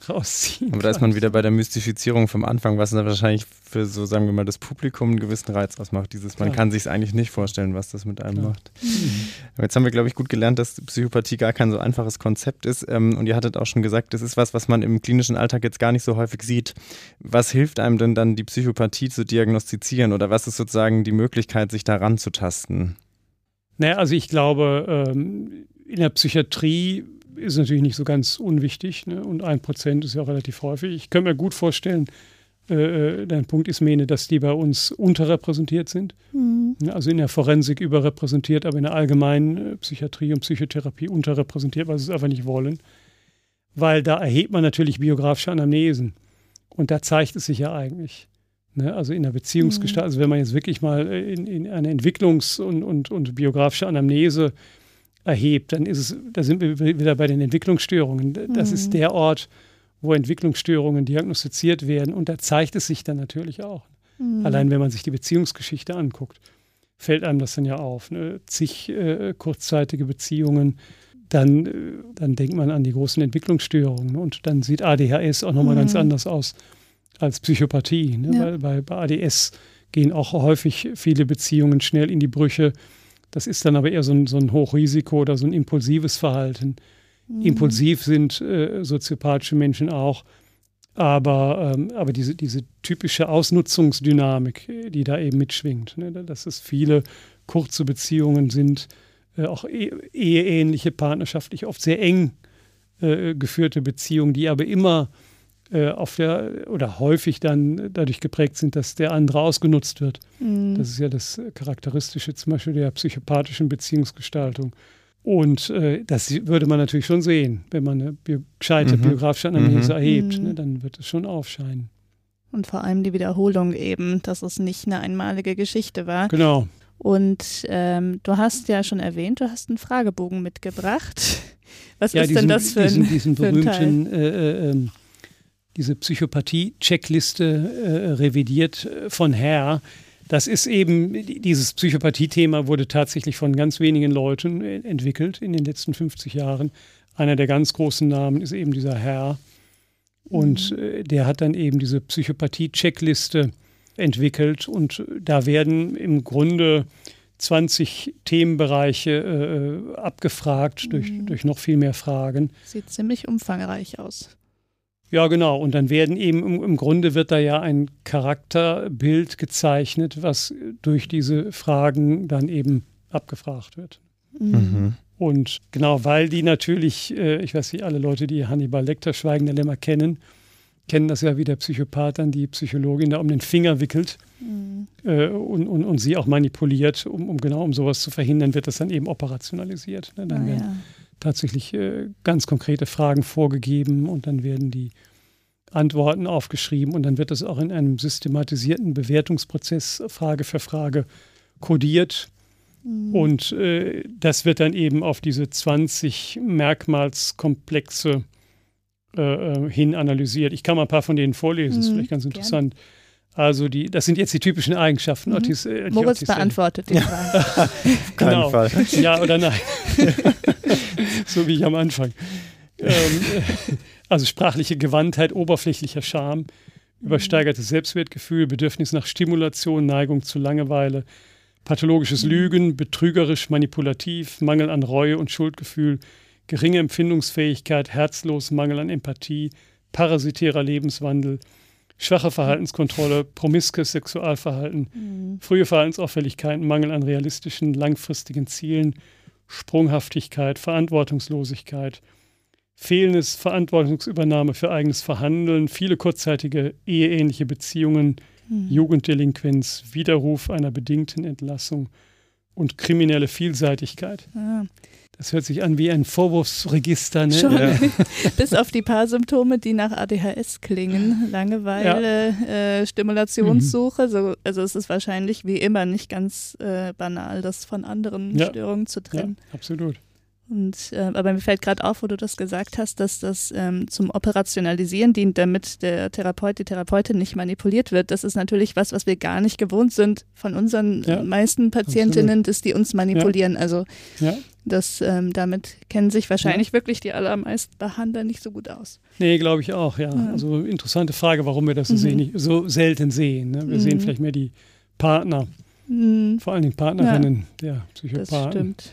rausziehen. Aber da ist man wieder bei der Mystifizierung vom Anfang, was dann wahrscheinlich für so, sagen wir mal, das Publikum einen gewissen Reiz ausmacht. Dieses, man Klar. kann sich es eigentlich nicht vorstellen, was das mit einem Klar. macht. Mhm. Jetzt haben wir, glaube ich, gut gelernt, dass Psychopathie gar kein so einfaches Konzept ist. Ähm, und ihr hattet auch schon gesagt, das ist was, was man im klinischen Alltag jetzt gar nicht so häufig sieht. Was hilft einem denn dann, die Psychopathie zu diagnostizieren? Oder was ist sozusagen die Möglichkeit, sich daran zu tasten? Naja, also ich glaube, ähm, in der Psychiatrie ist natürlich nicht so ganz unwichtig. Ne? Und ein Prozent ist ja auch relativ häufig. Ich könnte mir gut vorstellen, äh, äh, dein Punkt ist, Mene, dass die bei uns unterrepräsentiert sind. Mhm. Also in der Forensik überrepräsentiert, aber in der allgemeinen äh, Psychiatrie und Psychotherapie unterrepräsentiert, weil sie es einfach nicht wollen. Weil da erhebt man natürlich biografische Anamnesen. Und da zeigt es sich ja eigentlich. Ne? Also in der Beziehungsgestalt, mhm. also wenn man jetzt wirklich mal in, in eine Entwicklungs- und, und, und biografische Anamnese erhebt, dann ist es, da sind wir wieder bei den Entwicklungsstörungen. Das mhm. ist der Ort, wo Entwicklungsstörungen diagnostiziert werden. Und da zeigt es sich dann natürlich auch. Mhm. Allein wenn man sich die Beziehungsgeschichte anguckt, fällt einem das dann ja auf. Ne? Zig äh, kurzzeitige Beziehungen, dann, äh, dann denkt man an die großen Entwicklungsstörungen. Ne? Und dann sieht ADHS auch nochmal mhm. ganz anders aus als Psychopathie. Ne? Ja. Weil, weil bei ADS gehen auch häufig viele Beziehungen schnell in die Brüche das ist dann aber eher so ein, so ein Hochrisiko oder so ein impulsives Verhalten. Mhm. Impulsiv sind äh, soziopathische Menschen auch, aber, ähm, aber diese, diese typische Ausnutzungsdynamik, die da eben mitschwingt, ne? dass es viele kurze Beziehungen sind, äh, auch e eheähnliche, partnerschaftlich, oft sehr eng äh, geführte Beziehungen, die aber immer äh, auf der oder häufig dann dadurch geprägt sind, dass der andere ausgenutzt wird. Mhm. Das ist ja das Charakteristische zum Beispiel der psychopathischen Beziehungsgestaltung. Und äh, das würde man natürlich schon sehen, wenn man eine bio gescheite mhm. biografische Analyse mhm. erhebt, ne, mhm. dann wird es schon aufscheinen. Und vor allem die Wiederholung eben, dass es nicht eine einmalige Geschichte war. Genau. Und ähm, du hast ja schon erwähnt, du hast einen Fragebogen mitgebracht. Was ja, ist diesen, denn das für diesen, ein, diesen berühmten äh, äh, ähm, diese Psychopathie-Checkliste äh, revidiert äh, von Herr. Das ist eben, dieses Psychopathie-Thema wurde tatsächlich von ganz wenigen Leuten äh, entwickelt in den letzten 50 Jahren. Einer der ganz großen Namen ist eben dieser Herr. Und mhm. äh, der hat dann eben diese Psychopathie-Checkliste entwickelt. Und da werden im Grunde 20 Themenbereiche äh, abgefragt durch, mhm. durch noch viel mehr Fragen. Sieht ziemlich umfangreich aus. Ja, genau. Und dann werden eben im, im, Grunde wird da ja ein Charakterbild gezeichnet, was durch diese Fragen dann eben abgefragt wird. Mhm. Und genau, weil die natürlich, äh, ich weiß nicht, alle Leute, die Hannibal Lecter Schweigende Lämmer kennen, kennen das ja, wie der Psychopath dann die Psychologin da um den Finger wickelt mhm. äh, und, und, und sie auch manipuliert, um, um genau um sowas zu verhindern, wird das dann eben operationalisiert. Ne? Dann ah, werden ja tatsächlich äh, ganz konkrete Fragen vorgegeben und dann werden die Antworten aufgeschrieben und dann wird das auch in einem systematisierten Bewertungsprozess Frage für Frage kodiert. Mhm. Und äh, das wird dann eben auf diese 20 Merkmalskomplexe äh, äh, hin analysiert. Ich kann mal ein paar von denen vorlesen, mhm, ist vielleicht ganz interessant. Gern. Also die, das sind jetzt die typischen Eigenschaften. Mhm. Otis, äh, Moritz Otis, beantwortet die Frage. genau. Fall. Ja oder nein. so wie ich am Anfang. ähm, also sprachliche Gewandtheit, oberflächlicher Charme, übersteigertes Selbstwertgefühl, Bedürfnis nach Stimulation, Neigung zu Langeweile, pathologisches Lügen, betrügerisch, manipulativ, Mangel an Reue und Schuldgefühl, geringe Empfindungsfähigkeit, herzlos, Mangel an Empathie, parasitärer Lebenswandel, schwache Verhaltenskontrolle, promiskes Sexualverhalten, mhm. frühe Verhaltensauffälligkeiten, Mangel an realistischen, langfristigen Zielen, Sprunghaftigkeit, Verantwortungslosigkeit, fehlendes Verantwortungsübernahme für eigenes Verhandeln, viele kurzzeitige eheähnliche Beziehungen, mhm. Jugenddelinquenz, Widerruf einer bedingten Entlassung und kriminelle Vielseitigkeit. Ja. Das hört sich an wie ein Vorwurfsregister. Ne? Schon. Ja. Bis auf die paar Symptome, die nach ADHS klingen. Langeweile, ja. äh, Stimulationssuche. Mhm. So, also es ist wahrscheinlich wie immer nicht ganz äh, banal, das von anderen ja. Störungen zu trennen. Ja, absolut. Und, äh, aber mir fällt gerade auf, wo du das gesagt hast, dass das ähm, zum Operationalisieren dient, damit der Therapeut, die Therapeutin nicht manipuliert wird. Das ist natürlich was, was wir gar nicht gewohnt sind von unseren ja, meisten Patientinnen, dass die uns manipulieren. Ja. Also ja. das, ähm, damit kennen sich wahrscheinlich wirklich die allermeisten Behandler nicht so gut aus. Nee, glaube ich auch, ja. Also interessante Frage, warum wir das so, mhm. sehen, so selten sehen. Ne? Wir mhm. sehen vielleicht mehr die Partner, mhm. vor allen Dingen Partnerinnen der Psychopathen. Das stimmt.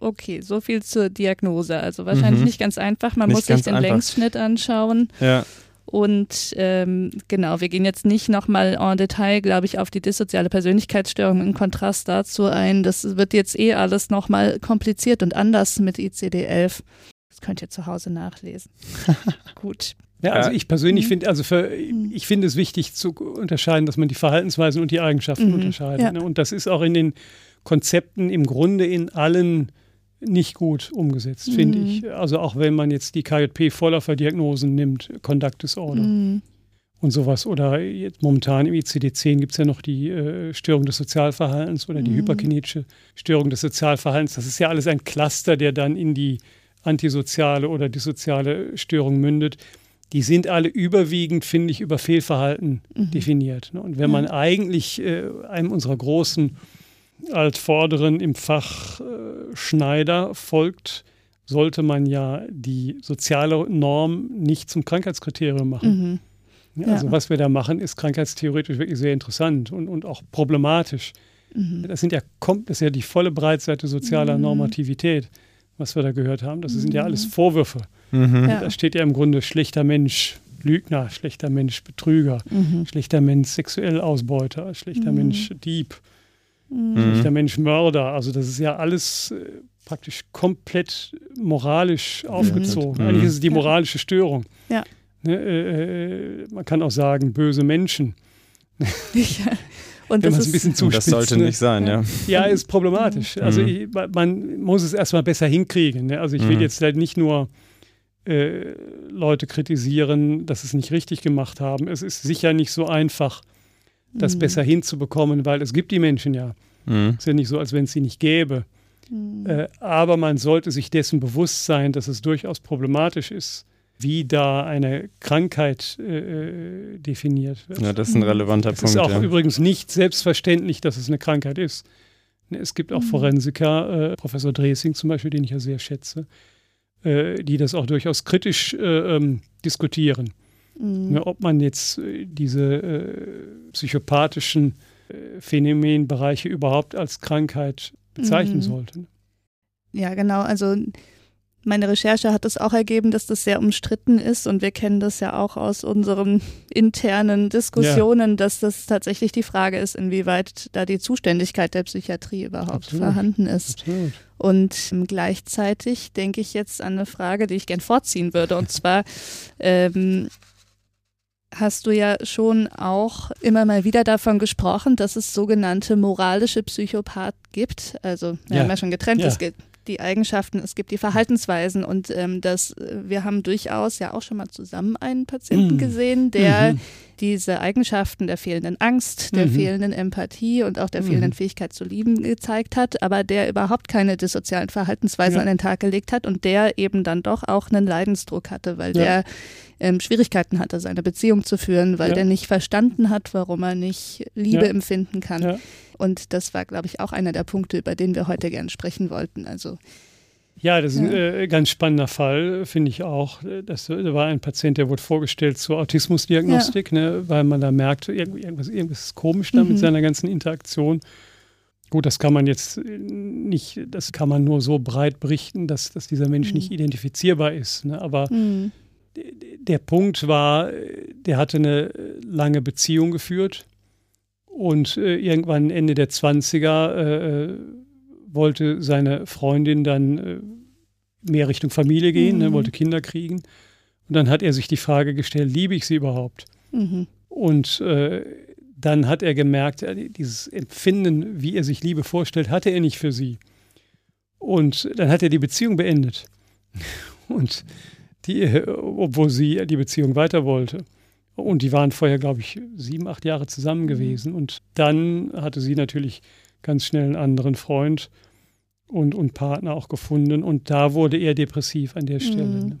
Okay, so viel zur Diagnose. Also wahrscheinlich mhm. nicht ganz einfach. Man nicht muss sich den einfach. Längsschnitt anschauen. Ja. Und ähm, genau, wir gehen jetzt nicht nochmal en Detail, glaube ich, auf die dissoziale Persönlichkeitsstörung im Kontrast dazu ein. Das wird jetzt eh alles nochmal kompliziert und anders mit ICD-11. Das könnt ihr zu Hause nachlesen. Gut. Ja, also ich persönlich mhm. finde, also für, mhm. ich finde es wichtig zu unterscheiden, dass man die Verhaltensweisen und die Eigenschaften mhm. unterscheidet. Ja. Ne? Und das ist auch in den Konzepten im Grunde in allen nicht gut umgesetzt, mhm. finde ich. Also auch wenn man jetzt die KJP-Vorläuferdiagnosen nimmt, Conduct Disorder mhm. und sowas. Oder jetzt momentan im ICD-10 gibt es ja noch die äh, Störung des Sozialverhaltens oder die mhm. hyperkinetische Störung des Sozialverhaltens. Das ist ja alles ein Cluster, der dann in die antisoziale oder dissoziale Störung mündet. Die sind alle überwiegend, finde ich, über Fehlverhalten mhm. definiert. Ne? Und wenn man eigentlich äh, einem unserer großen Altvorderen im Fach äh, Schneider folgt, sollte man ja die soziale Norm nicht zum Krankheitskriterium machen. Mhm. Ja, also ja. was wir da machen, ist krankheitstheoretisch wirklich sehr interessant und, und auch problematisch. Mhm. Das sind ja das ist ja die volle Breitseite sozialer mhm. Normativität, was wir da gehört haben. Das sind ja alles mhm. Vorwürfe. Mhm. Ja. Da steht ja im Grunde schlechter Mensch, Lügner, schlechter Mensch, Betrüger, mhm. schlechter Mensch, sexuell Ausbeuter, schlechter Mensch, Dieb mhm. der Mensch Mörder. Also das ist ja alles äh, praktisch komplett moralisch aufgezogen. Mhm. Eigentlich ist es die moralische Störung. Ja. Ne, äh, äh, man kann auch sagen, böse Menschen. Ja. Und Wenn man es ein bisschen zuspitzt. Das sollte ne? nicht sein, ja. Ja, ist problematisch. Mhm. Also ich, man muss es erstmal besser hinkriegen. Ne? Also ich will mhm. jetzt halt nicht nur äh, Leute kritisieren, dass sie es nicht richtig gemacht haben. Es ist sicher nicht so einfach, das mhm. besser hinzubekommen, weil es gibt die Menschen ja. Mhm. Es ist ja nicht so, als wenn es sie nicht gäbe. Mhm. Äh, aber man sollte sich dessen bewusst sein, dass es durchaus problematisch ist, wie da eine Krankheit äh, definiert wird. Ja, das ist ein relevanter es Punkt. Es ist auch ja. übrigens nicht selbstverständlich, dass es eine Krankheit ist. Ne, es gibt auch mhm. Forensiker, äh, Professor Dresing zum Beispiel, den ich ja sehr schätze, äh, die das auch durchaus kritisch äh, ähm, diskutieren. Mhm. Ne, ob man jetzt äh, diese äh, psychopathischen äh, Phänomenbereiche überhaupt als Krankheit bezeichnen mhm. sollte. Ne? Ja, genau. Also meine Recherche hat es auch ergeben, dass das sehr umstritten ist und wir kennen das ja auch aus unseren internen Diskussionen, ja. dass das tatsächlich die Frage ist, inwieweit da die Zuständigkeit der Psychiatrie überhaupt Absolut. vorhanden ist. Absolut. Und gleichzeitig denke ich jetzt an eine Frage, die ich gern vorziehen würde und zwar ähm, hast du ja schon auch immer mal wieder davon gesprochen, dass es sogenannte moralische Psychopath gibt. Also wir ja. haben ja schon getrennt, ja. es gibt die Eigenschaften, es gibt die Verhaltensweisen und ähm, das, wir haben durchaus ja auch schon mal zusammen einen Patienten mhm. gesehen, der mhm. diese Eigenschaften der fehlenden Angst, der mhm. fehlenden Empathie und auch der fehlenden mhm. Fähigkeit zu lieben gezeigt hat, aber der überhaupt keine dissozialen Verhaltensweisen ja. an den Tag gelegt hat und der eben dann doch auch einen Leidensdruck hatte, weil der ähm, Schwierigkeiten hatte, seine Beziehung zu führen, weil ja. der nicht verstanden hat, warum er nicht Liebe ja. empfinden kann. Ja. Und das war, glaube ich, auch einer der Punkte, über den wir heute gerne sprechen wollten. Also Ja, das ist ein äh, ganz spannender Fall, finde ich auch. Das, da war ein Patient, der wurde vorgestellt zur Autismusdiagnostik, ne, weil man da merkt, irgendwas, irgendwas ist komisch da mhm. mit seiner ganzen Interaktion. Gut, das kann man jetzt nicht, das kann man nur so breit berichten, dass, dass dieser Mensch mhm. nicht identifizierbar ist. Ne? Aber mhm. Der Punkt war, der hatte eine lange Beziehung geführt und äh, irgendwann Ende der 20er äh, äh, wollte seine Freundin dann äh, mehr Richtung Familie gehen, ne, mhm. ne, wollte Kinder kriegen. Und dann hat er sich die Frage gestellt, liebe ich sie überhaupt? Mhm. Und äh, dann hat er gemerkt, dieses Empfinden, wie er sich Liebe vorstellt, hatte er nicht für sie. Und dann hat er die Beziehung beendet. Und die, obwohl sie die Beziehung weiter wollte. Und die waren vorher, glaube ich, sieben, acht Jahre zusammen mhm. gewesen. Und dann hatte sie natürlich ganz schnell einen anderen Freund und, und Partner auch gefunden. Und da wurde er depressiv an der Stelle. Mhm.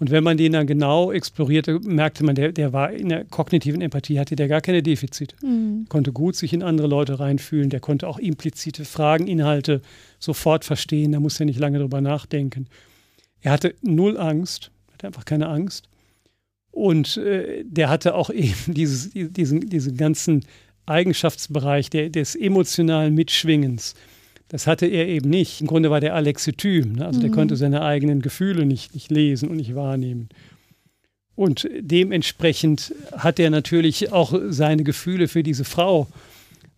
Und wenn man den dann genau explorierte, merkte man, der, der war in der kognitiven Empathie, hatte der gar keine Defizite. Mhm. Konnte gut sich in andere Leute reinfühlen, der konnte auch implizite Frageninhalte sofort verstehen, da musste er nicht lange drüber nachdenken. Er hatte null Angst, hatte einfach keine Angst. Und äh, der hatte auch eben dieses, diesen, diesen ganzen Eigenschaftsbereich der, des emotionalen Mitschwingens. Das hatte er eben nicht. Im Grunde war der Alexithym. Ne? Also mhm. der konnte seine eigenen Gefühle nicht, nicht lesen und nicht wahrnehmen. Und dementsprechend hat er natürlich auch seine Gefühle für diese Frau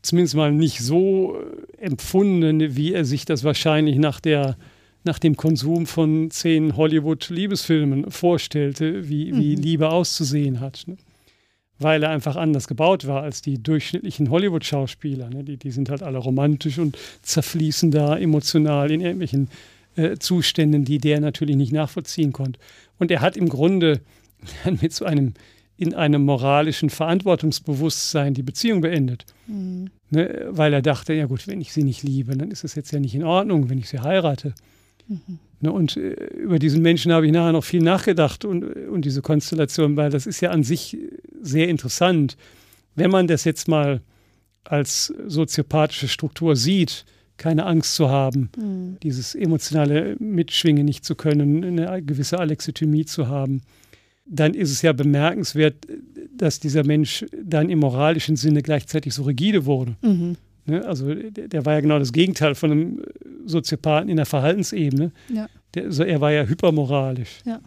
zumindest mal nicht so äh, empfunden, wie er sich das wahrscheinlich nach, der, nach dem Konsum von zehn Hollywood-Liebesfilmen vorstellte, wie, wie mhm. Liebe auszusehen hat. Ne? weil er einfach anders gebaut war als die durchschnittlichen Hollywood-Schauspieler. Ne? Die, die sind halt alle romantisch und zerfließen da emotional in irgendwelchen äh, Zuständen, die der natürlich nicht nachvollziehen konnte. Und er hat im Grunde mit so einem in einem moralischen Verantwortungsbewusstsein die Beziehung beendet. Mhm. Ne? Weil er dachte, ja gut, wenn ich sie nicht liebe, dann ist es jetzt ja nicht in Ordnung, wenn ich sie heirate. Mhm. Und äh, über diesen Menschen habe ich nachher noch viel nachgedacht und, und diese Konstellation, weil das ist ja an sich sehr interessant. Wenn man das jetzt mal als soziopathische Struktur sieht, keine Angst zu haben, mhm. dieses emotionale Mitschwingen nicht zu können, eine gewisse Alexithymie zu haben, dann ist es ja bemerkenswert, dass dieser Mensch dann im moralischen Sinne gleichzeitig so rigide wurde. Mhm. Ne? Also der, war ja genau das Gegenteil von einem Soziopathen in der Verhaltensebene. Ja. Der, also er war ja hypermoralisch. Ja.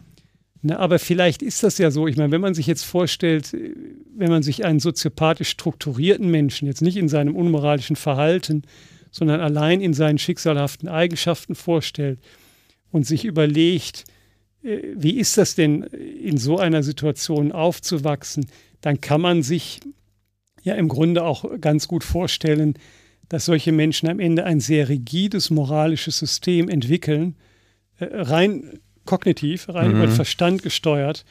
Ne, aber vielleicht ist das ja so. Ich meine, wenn man sich jetzt vorstellt, wenn man sich einen soziopathisch strukturierten Menschen, jetzt nicht in seinem unmoralischen Verhalten, sondern allein in seinen schicksalhaften Eigenschaften vorstellt und sich überlegt, äh, wie ist das denn in so einer Situation aufzuwachsen, dann kann man sich ja im Grunde auch ganz gut vorstellen, dass solche Menschen am Ende ein sehr rigides moralisches System entwickeln, äh, rein kognitiv, rein mhm. über den Verstand gesteuert,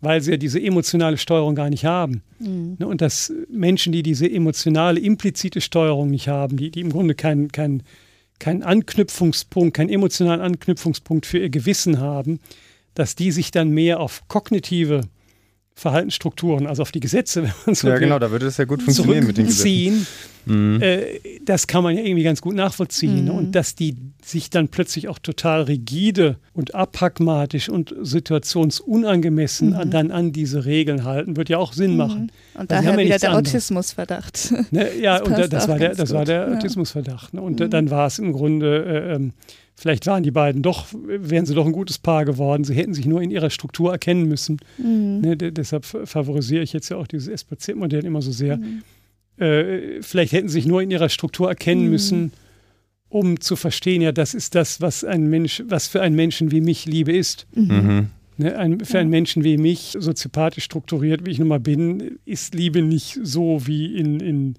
weil sie ja diese emotionale Steuerung gar nicht haben. Mhm. Ne, und dass Menschen, die diese emotionale, implizite Steuerung nicht haben, die, die im Grunde keinen kein, kein Anknüpfungspunkt, keinen emotionalen Anknüpfungspunkt für ihr Gewissen haben, dass die sich dann mehr auf kognitive Verhaltensstrukturen, also auf die Gesetze, wenn man so Ja, genau, da würde es ja gut funktionieren mit den Gesetzen. Mhm. Äh, das kann man ja irgendwie ganz gut nachvollziehen. Mhm. Und dass die sich dann plötzlich auch total rigide und abpragmatisch und situationsunangemessen mhm. dann an diese Regeln halten, wird ja auch Sinn mhm. machen. Und daher ja wieder der Autismusverdacht. Ne, ja, das und da, das, war der, das war der Autismusverdacht. Ne? Und mhm. dann war es im Grunde äh, ähm, Vielleicht waren die beiden doch, wären sie doch ein gutes Paar geworden. Sie hätten sich nur in ihrer Struktur erkennen müssen. Mhm. Ne, deshalb favorisiere ich jetzt ja auch dieses SPC-Modell immer so sehr. Mhm. Äh, vielleicht hätten sie sich nur in ihrer Struktur erkennen mhm. müssen, um zu verstehen, ja, das ist das, was ein Mensch, was für einen Menschen wie mich Liebe ist. Mhm. Mhm. Ne, ein, für einen Menschen wie mich, soziopathisch strukturiert, wie ich nun mal bin, ist Liebe nicht so wie in, in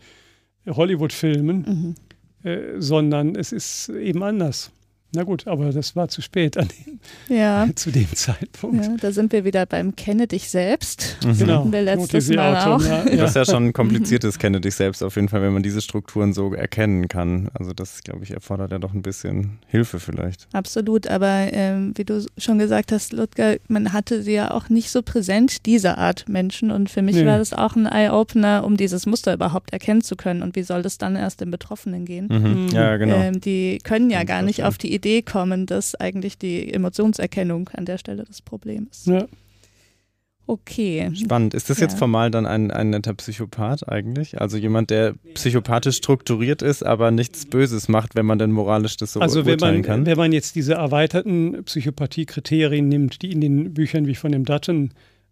Hollywood-Filmen, mhm. äh, sondern es ist eben anders. Na gut, aber das war zu spät an dem, ja. zu dem Zeitpunkt. Ja, da sind wir wieder beim Kenne dich selbst. Mhm. Genau. Wir letztes Mal auch. Ja. Das ist ja schon ein kompliziertes Kenne dich selbst auf jeden Fall, wenn man diese Strukturen so erkennen kann. Also das, glaube ich, erfordert ja doch ein bisschen Hilfe vielleicht. Absolut, aber ähm, wie du schon gesagt hast, Ludger, man hatte sie ja auch nicht so präsent, diese Art Menschen. Und für mich nee. war das auch ein Eye-Opener, um dieses Muster überhaupt erkennen zu können. Und wie soll das dann erst den Betroffenen gehen? Mhm. Ja, genau. Ähm, die können ja gar nicht auf die Idee kommen, dass eigentlich die Emotionserkennung an der Stelle das Problem ist. Ja. Okay. Spannend. Ist das ja. jetzt formal dann ein, ein netter Psychopath eigentlich? Also jemand, der psychopathisch strukturiert ist, aber nichts Böses macht, wenn man denn moralisch das so also wenn man, kann? wenn man jetzt diese erweiterten Psychopathiekriterien nimmt, die in den Büchern wie von dem Dutton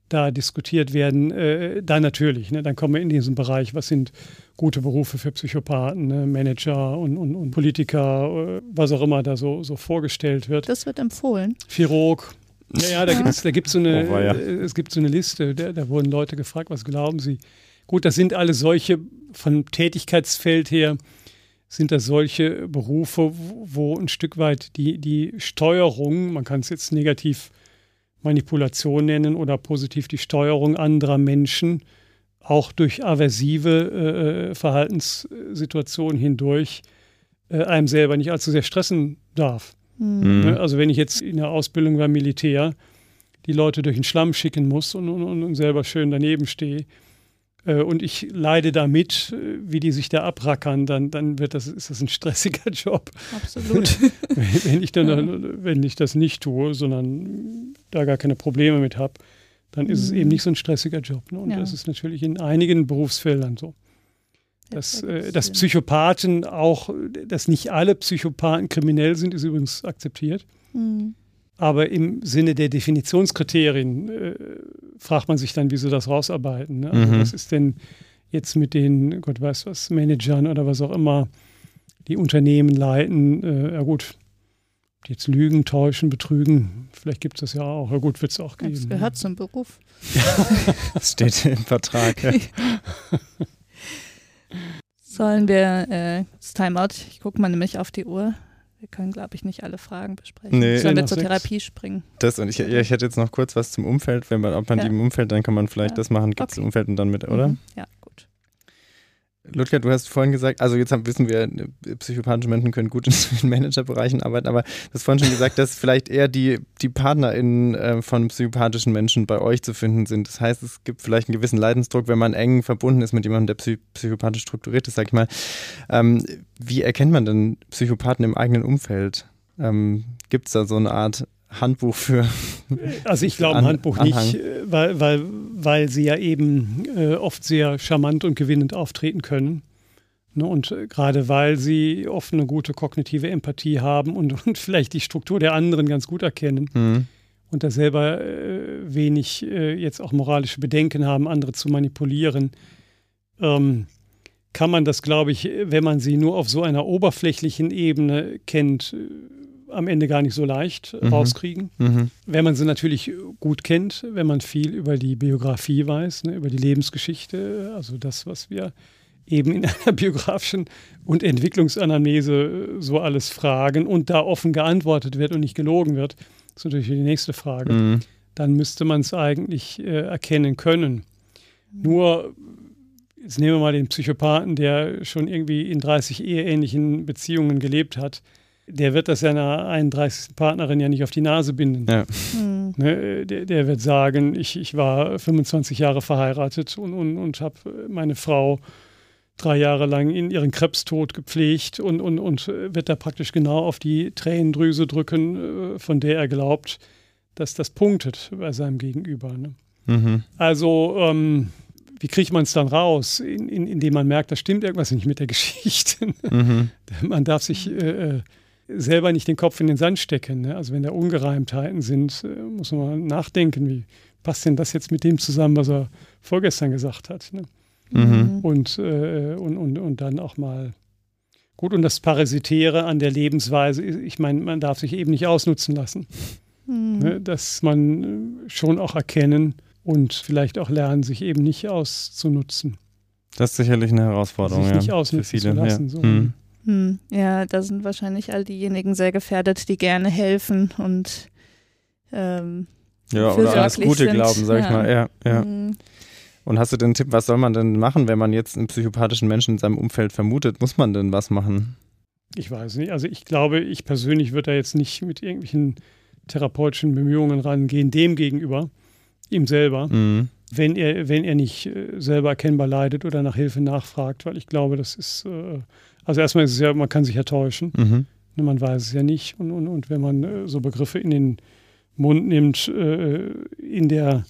da diskutiert werden, äh, dann natürlich. Ne? Dann kommen wir in diesen Bereich, was sind gute Berufe für Psychopathen, ne? Manager und, und, und Politiker, äh, was auch immer da so, so vorgestellt wird. Das wird empfohlen. Chirurg, ja, ja, da gibt es da gibt's so eine, oh, ja. Äh, es gibt so eine Liste, da, da, wurden Leute gefragt, was glauben sie? Gut, das sind alle solche, von Tätigkeitsfeld her, sind das solche Berufe, wo ein Stück weit die, die Steuerung, man kann es jetzt negativ Manipulation nennen oder positiv die Steuerung anderer Menschen, auch durch aversive äh, Verhaltenssituationen hindurch, äh, einem selber nicht allzu sehr stressen darf. Mhm. Ne, also wenn ich jetzt in der Ausbildung beim Militär die Leute durch den Schlamm schicken muss und, und, und selber schön daneben stehe äh, und ich leide damit, äh, wie die sich da abrackern, dann, dann wird das, ist das ein stressiger Job. Absolut. wenn, wenn, ich dann, ja. wenn ich das nicht tue, sondern da gar keine Probleme mit habe, dann ist mhm. es eben nicht so ein stressiger Job. Ne? Und ja. das ist natürlich in einigen Berufsfeldern so dass, äh, dass Psychopathen auch, dass nicht alle Psychopathen kriminell sind, ist übrigens akzeptiert. Mhm. Aber im Sinne der Definitionskriterien äh, fragt man sich dann, wie sie das rausarbeiten. Ne? Also mhm. Was ist denn jetzt mit den, Gott weiß was, Managern oder was auch immer, die Unternehmen leiten? Äh, ja gut, jetzt lügen, täuschen, betrügen, vielleicht gibt es das ja auch. Ja gut, wird es auch geben. Das gehört ne? zum Beruf. das steht im Vertrag. Ja. Sollen wir äh, das Timeout? Ich gucke mal nämlich auf die Uhr. Wir können, glaube ich, nicht alle Fragen besprechen. Nee, Sollen wir zur Therapie springen? Das und ich, ja, ich hätte jetzt noch kurz was zum Umfeld. Wenn man, ob man ja. die im Umfeld, dann kann man vielleicht ja. das machen. Gibt es okay. Umfeld und dann mit, oder? Mhm. Ja, Ludger, du hast vorhin gesagt, also jetzt haben, wissen wir, psychopathische Menschen können gut in Managerbereichen arbeiten, aber du hast vorhin schon gesagt, dass vielleicht eher die, die PartnerInnen äh, von psychopathischen Menschen bei euch zu finden sind. Das heißt, es gibt vielleicht einen gewissen Leidensdruck, wenn man eng verbunden ist mit jemandem, der psych psychopathisch strukturiert ist, sag ich mal. Ähm, wie erkennt man denn Psychopathen im eigenen Umfeld? Ähm, gibt es da so eine Art Handbuch für. Also ich glaube ein Handbuch Anhang. nicht, äh, weil, weil, weil sie ja eben äh, oft sehr charmant und gewinnend auftreten können. Ne? Und äh, gerade weil sie oft eine gute kognitive Empathie haben und, und vielleicht die Struktur der anderen ganz gut erkennen mhm. und da selber äh, wenig äh, jetzt auch moralische Bedenken haben, andere zu manipulieren, ähm, kann man das, glaube ich, wenn man sie nur auf so einer oberflächlichen Ebene kennt, äh, am Ende gar nicht so leicht mhm. rauskriegen. Mhm. Wenn man sie natürlich gut kennt, wenn man viel über die Biografie weiß, ne, über die Lebensgeschichte, also das, was wir eben in einer biografischen und Entwicklungsanamnese so alles fragen und da offen geantwortet wird und nicht gelogen wird, das ist natürlich die nächste Frage, mhm. dann müsste man es eigentlich äh, erkennen können. Nur, jetzt nehmen wir mal den Psychopathen, der schon irgendwie in 30 eheähnlichen Beziehungen gelebt hat der wird das seiner 31. Partnerin ja nicht auf die Nase binden. Ja. Mhm. Ne, der, der, wird sagen, ich, ich war 25 Jahre verheiratet und, und, und habe meine Frau drei Jahre lang in ihren Krebstod gepflegt und, und, und wird da praktisch genau auf die Tränendrüse drücken, äh, von der er glaubt, dass das punktet bei seinem Gegenüber. Ne? Mhm. Also, ähm, wie kriegt man es dann raus, in, in, indem man merkt, da stimmt irgendwas nicht mit der Geschichte. Mhm. Man darf sich äh, äh selber nicht den Kopf in den Sand stecken. Ne? Also wenn da Ungereimtheiten sind, äh, muss man mal nachdenken, wie passt denn das jetzt mit dem zusammen, was er vorgestern gesagt hat. Ne? Mhm. Und, äh, und, und, und dann auch mal gut. Und das Parasitäre an der Lebensweise, ich meine, man darf sich eben nicht ausnutzen lassen. Mhm. Ne? Dass man äh, schon auch erkennen und vielleicht auch lernen, sich eben nicht auszunutzen. Das ist sicherlich eine Herausforderung. Sich ja, nicht ausnutzen zu lassen. Ja. So. Mhm. Hm, ja, da sind wahrscheinlich all diejenigen sehr gefährdet, die gerne helfen und ähm, ja, oder alles Gute sind. glauben, sag ja. ich mal. Ja, ja. Hm. Und hast du den Tipp, was soll man denn machen, wenn man jetzt einen psychopathischen Menschen in seinem Umfeld vermutet? Muss man denn was machen? Ich weiß nicht. Also ich glaube, ich persönlich würde da jetzt nicht mit irgendwelchen therapeutischen Bemühungen rangehen, dem gegenüber, ihm selber, mhm. wenn, er, wenn er nicht äh, selber erkennbar leidet oder nach Hilfe nachfragt, weil ich glaube, das ist äh, also erstmal ist es ja, man kann sich ja täuschen. Mhm. Ne, man weiß es ja nicht. Und, und, und wenn man äh, so Begriffe in den Mund nimmt, äh, in der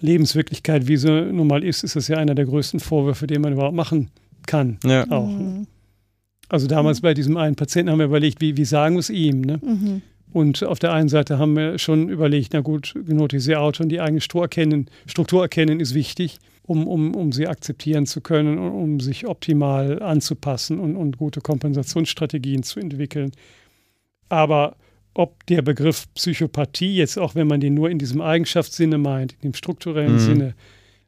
Lebenswirklichkeit, wie sie nun mal ist, ist das ja einer der größten Vorwürfe, den man überhaupt machen kann. Ja. Auch. Mhm. Also damals mhm. bei diesem einen Patienten haben wir überlegt, wie, wie sagen wir es ihm? Ne? Mhm. Und auf der einen Seite haben wir schon überlegt, na gut, Auto und die eigene Struktur erkennen, Struktur erkennen ist wichtig, um, um, um sie akzeptieren zu können und um sich optimal anzupassen und, und gute Kompensationsstrategien zu entwickeln. Aber ob der Begriff Psychopathie jetzt, auch wenn man den nur in diesem Eigenschaftssinne meint, in dem strukturellen mhm. Sinne,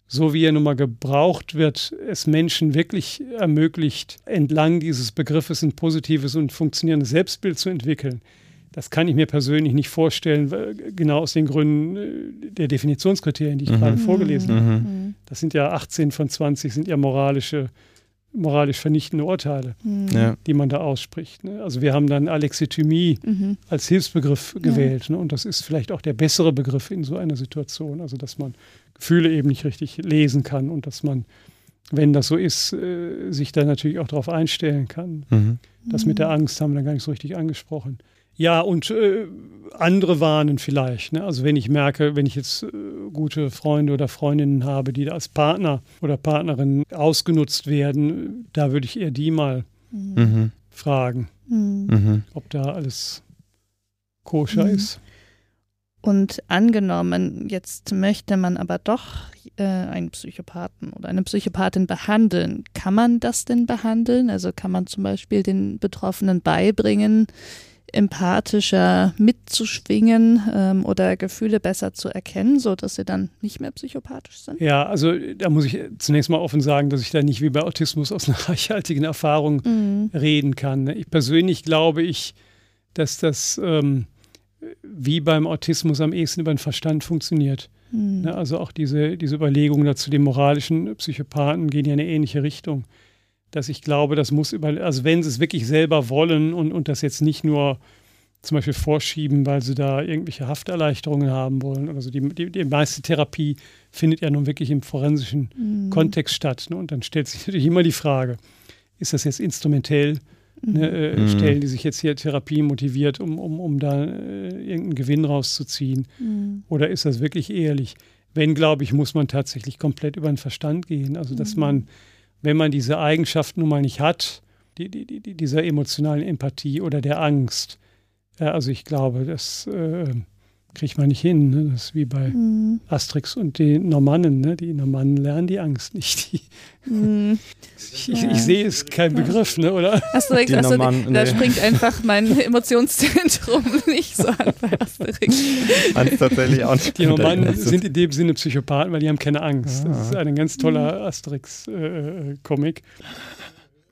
so wie er nun mal gebraucht wird, es Menschen wirklich ermöglicht, entlang dieses Begriffes ein positives und funktionierendes Selbstbild zu entwickeln. Das kann ich mir persönlich nicht vorstellen, genau aus den Gründen äh, der Definitionskriterien, die ich mhm. gerade vorgelesen mhm. habe. Mhm. Das sind ja 18 von 20 sind ja moralische moralisch vernichtende Urteile, mhm. ja. die man da ausspricht. Ne? Also wir haben dann Alexithymie mhm. als Hilfsbegriff gewählt. Ja. Ne? Und das ist vielleicht auch der bessere Begriff in so einer Situation. Also dass man Gefühle eben nicht richtig lesen kann und dass man, wenn das so ist, äh, sich da natürlich auch darauf einstellen kann. Mhm. Das mit der Angst haben wir dann gar nicht so richtig angesprochen. Ja, und äh, andere warnen vielleicht. Ne? Also wenn ich merke, wenn ich jetzt äh, gute Freunde oder Freundinnen habe, die als Partner oder Partnerin ausgenutzt werden, da würde ich eher die mal mhm. fragen, mhm. ob da alles koscher mhm. ist. Und angenommen, jetzt möchte man aber doch äh, einen Psychopathen oder eine Psychopathin behandeln. Kann man das denn behandeln? Also kann man zum Beispiel den Betroffenen beibringen, empathischer mitzuschwingen ähm, oder Gefühle besser zu erkennen, sodass sie dann nicht mehr psychopathisch sind? Ja, also da muss ich zunächst mal offen sagen, dass ich da nicht wie bei Autismus aus einer reichhaltigen Erfahrung mhm. reden kann. Ich persönlich glaube ich, dass das ähm, wie beim Autismus am ehesten über den Verstand funktioniert. Mhm. Also auch diese, diese Überlegungen dazu, den moralischen Psychopathen gehen ja in eine ähnliche Richtung dass ich glaube, das muss über, also wenn sie es wirklich selber wollen und, und das jetzt nicht nur zum Beispiel vorschieben, weil sie da irgendwelche Hafterleichterungen haben wollen. Also die, die, die meiste Therapie findet ja nun wirklich im forensischen mhm. Kontext statt. Ne? Und dann stellt sich natürlich immer die Frage, ist das jetzt instrumentell? Mhm. Ne? Äh, mhm. Stellen die sich jetzt hier Therapie motiviert, um, um, um da äh, irgendeinen Gewinn rauszuziehen? Mhm. Oder ist das wirklich ehrlich? Wenn, glaube ich, muss man tatsächlich komplett über den Verstand gehen. Also, dass mhm. man wenn man diese Eigenschaft nun mal nicht hat, die, die, die, dieser emotionalen Empathie oder der Angst. Also ich glaube, das äh, kriegt man nicht hin. Ne? Das ist wie bei mhm. Asterix und den Normannen. Ne? Die Normannen lernen die Angst nicht. Die mhm. ich, ich, ich, sehe es kein Begriff, ne? oder? Asterix, also, Normannen, da nee. springt einfach mein Emotionszentrum nicht so an bei Asterix. Angst tatsächlich auch nicht. Die Normannen sind in dem Sinne Psychopathen, weil die haben keine Angst. Ah. Das ist ein ganz toller Asterix-Comic. Äh,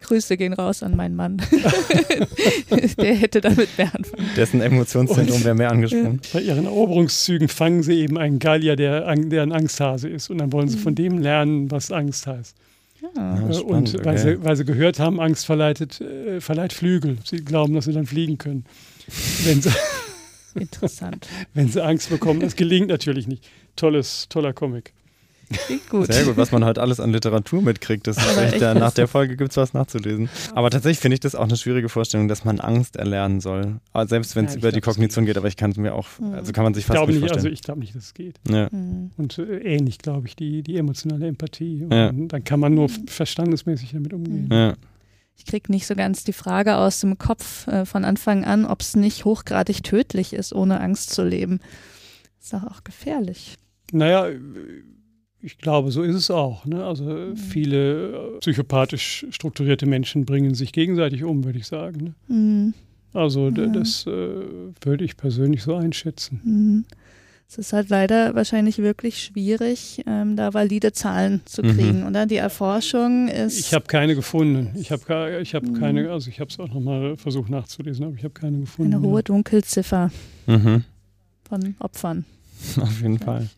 Grüße gehen raus an meinen Mann. der hätte damit mehr anfangen. Dessen Emotionszentrum wäre mehr angesprochen. Bei ihren Eroberungszügen fangen sie eben einen Gallier, der, der ein Angsthase ist. Und dann wollen sie von mhm. dem lernen, was Angst heißt. Ja. Ja, und weil, okay. sie, weil sie gehört haben, Angst verleitet, äh, verleiht Flügel. Sie glauben, dass sie dann fliegen können. Wenn sie Interessant. Wenn sie Angst bekommen. Das gelingt natürlich nicht. Tolles, toller Comic. Gut. Sehr gut, was man heute alles an Literatur mitkriegt. Das ist echt, nach der Folge gibt es was nachzulesen. Aber tatsächlich finde ich das auch eine schwierige Vorstellung, dass man Angst erlernen soll. Aber selbst wenn es ja, über die Kognition geht. geht, aber ich kann es mir auch, mhm. also kann man sich fast ich nicht, nicht vorstellen. Also ich glaube nicht, dass es geht. Ja. Mhm. Und äh, ähnlich, glaube ich, die, die emotionale Empathie. Und ja. dann kann man nur verstandesmäßig damit umgehen. Ja. Ich kriege nicht so ganz die Frage aus dem Kopf äh, von Anfang an, ob es nicht hochgradig tödlich ist, ohne Angst zu leben. Ist doch auch gefährlich. Naja, ich glaube, so ist es auch. Ne? Also mhm. viele äh, psychopathisch strukturierte Menschen bringen sich gegenseitig um, würde ich sagen. Ne? Mhm. Also ja. das äh, würde ich persönlich so einschätzen. Mhm. Es ist halt leider wahrscheinlich wirklich schwierig, ähm, da valide Zahlen zu mhm. kriegen, mhm. oder? Die Erforschung ist. Ich habe keine gefunden. Ich habe ich hab mhm. keine, also ich habe es auch nochmal versucht nachzulesen, aber ich habe keine gefunden. Eine hohe Dunkelziffer mhm. von Opfern. Auf jeden Fall.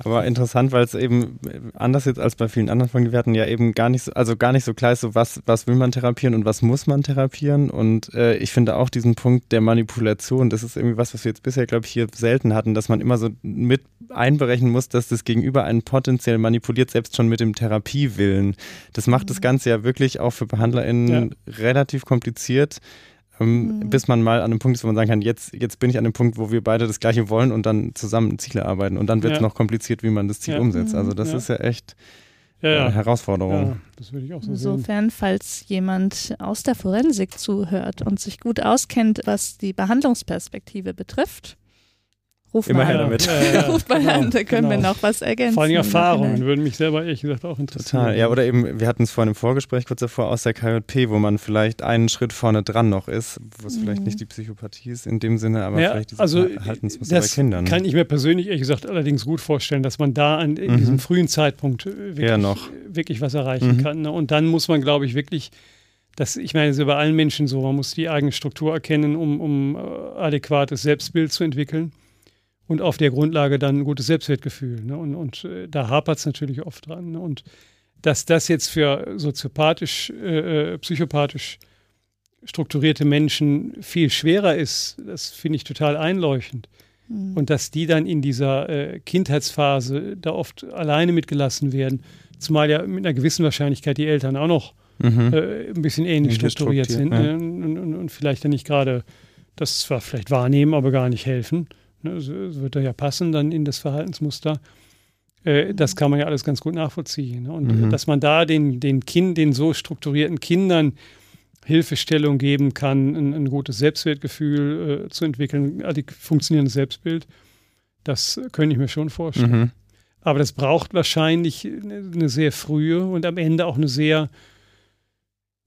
Aber interessant, weil es eben anders jetzt als bei vielen anderen Folgen, wir hatten ja eben gar nicht so, also gar nicht so klar ist, so was, was will man therapieren und was muss man therapieren. Und äh, ich finde auch diesen Punkt der Manipulation, das ist irgendwie was, was wir jetzt bisher, glaube ich, hier selten hatten, dass man immer so mit einberechnen muss, dass das Gegenüber einen potenziell manipuliert, selbst schon mit dem Therapiewillen. Das macht das mhm. Ganze ja wirklich auch für BehandlerInnen ja. relativ kompliziert ähm, mhm. bis man mal an einem Punkt ist, wo man sagen kann, jetzt, jetzt bin ich an dem Punkt, wo wir beide das Gleiche wollen und dann zusammen Ziele arbeiten. Und dann wird es ja. noch kompliziert, wie man das Ziel ja. umsetzt. Also das ja. ist ja echt eine Herausforderung. das würde ich auch so Insofern, sehen. falls jemand aus der Forensik zuhört und sich gut auskennt, was die Behandlungsperspektive betrifft, Ruf Immer her damit. Ja, ja, Ruf mal genau, an, da können genau. wir noch was ergänzen. Vor allem Erfahrungen würden mich selber ehrlich gesagt auch interessieren. Total, ja, oder eben, wir hatten es vorhin im Vorgespräch kurz davor aus der KJP, wo man vielleicht einen Schritt vorne dran noch ist, wo es mhm. vielleicht nicht die Psychopathie ist in dem Sinne, aber ja, vielleicht diese also, Verhaltensmuster bei Kindern. kann ich mir persönlich ehrlich gesagt allerdings gut vorstellen, dass man da an, in mhm. diesem frühen Zeitpunkt wirklich, wirklich was erreichen mhm. kann. Ne? Und dann muss man, glaube ich, wirklich das, ich meine, es ist bei allen Menschen so, man muss die eigene Struktur erkennen, um, um äh, adäquates Selbstbild zu entwickeln und auf der Grundlage dann ein gutes Selbstwertgefühl. Ne? Und, und äh, da hapert es natürlich oft dran. Ne? Und dass das jetzt für soziopathisch, äh, äh, psychopathisch strukturierte Menschen viel schwerer ist, das finde ich total einleuchtend. Mhm. Und dass die dann in dieser äh, Kindheitsphase da oft alleine mitgelassen werden, zumal ja mit einer gewissen Wahrscheinlichkeit die Eltern auch noch mhm. äh, ein bisschen ähnlich strukturiert sind ja. ne? und, und, und, vielleicht dann nicht gerade das zwar vielleicht wahrnehmen, aber gar nicht helfen. Ne, wird er ja passen dann in das Verhaltensmuster. Äh, das kann man ja alles ganz gut nachvollziehen. Ne? Und mhm. dass man da den, den Kind, den so strukturierten Kindern Hilfestellung geben kann, ein, ein gutes Selbstwertgefühl äh, zu entwickeln, ein funktionierendes Selbstbild, das könnte ich mir schon vorstellen. Mhm. Aber das braucht wahrscheinlich eine sehr frühe und am Ende auch eine sehr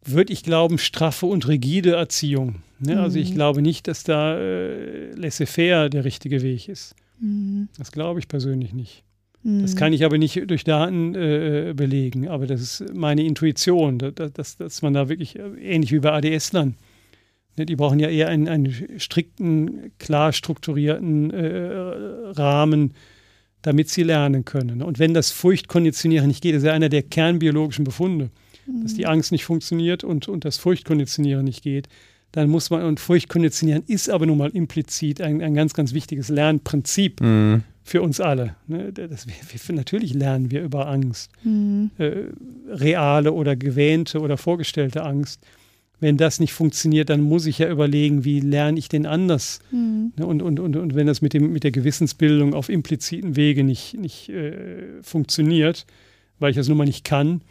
würde ich glauben, straffe und rigide Erziehung. Ne? Mhm. Also ich mhm. glaube nicht, dass da äh, laissez-faire der richtige Weg ist. Mhm. Das glaube ich persönlich nicht. Mhm. Das kann ich aber nicht durch Daten äh, belegen, aber das ist meine Intuition, dass, dass, dass man da wirklich, äh, ähnlich wie bei ADS-Lern, ne? die brauchen ja eher einen, einen strikten, klar strukturierten äh, Rahmen, damit sie lernen können. Und wenn das Furchtkonditionieren nicht geht, das ist ja einer der kernbiologischen Befunde dass die Angst nicht funktioniert und, und das Furchtkonditionieren nicht geht, dann muss man, und Furchtkonditionieren ist aber nun mal implizit ein, ein ganz, ganz wichtiges Lernprinzip mhm. für uns alle. Ne? Das, wir, natürlich lernen wir über Angst, mhm. äh, reale oder gewähnte oder vorgestellte Angst. Wenn das nicht funktioniert, dann muss ich ja überlegen, wie lerne ich denn anders? Mhm. Ne? Und, und, und, und wenn das mit, dem, mit der Gewissensbildung auf impliziten Wege nicht, nicht äh, funktioniert, weil ich das nun mal nicht kann,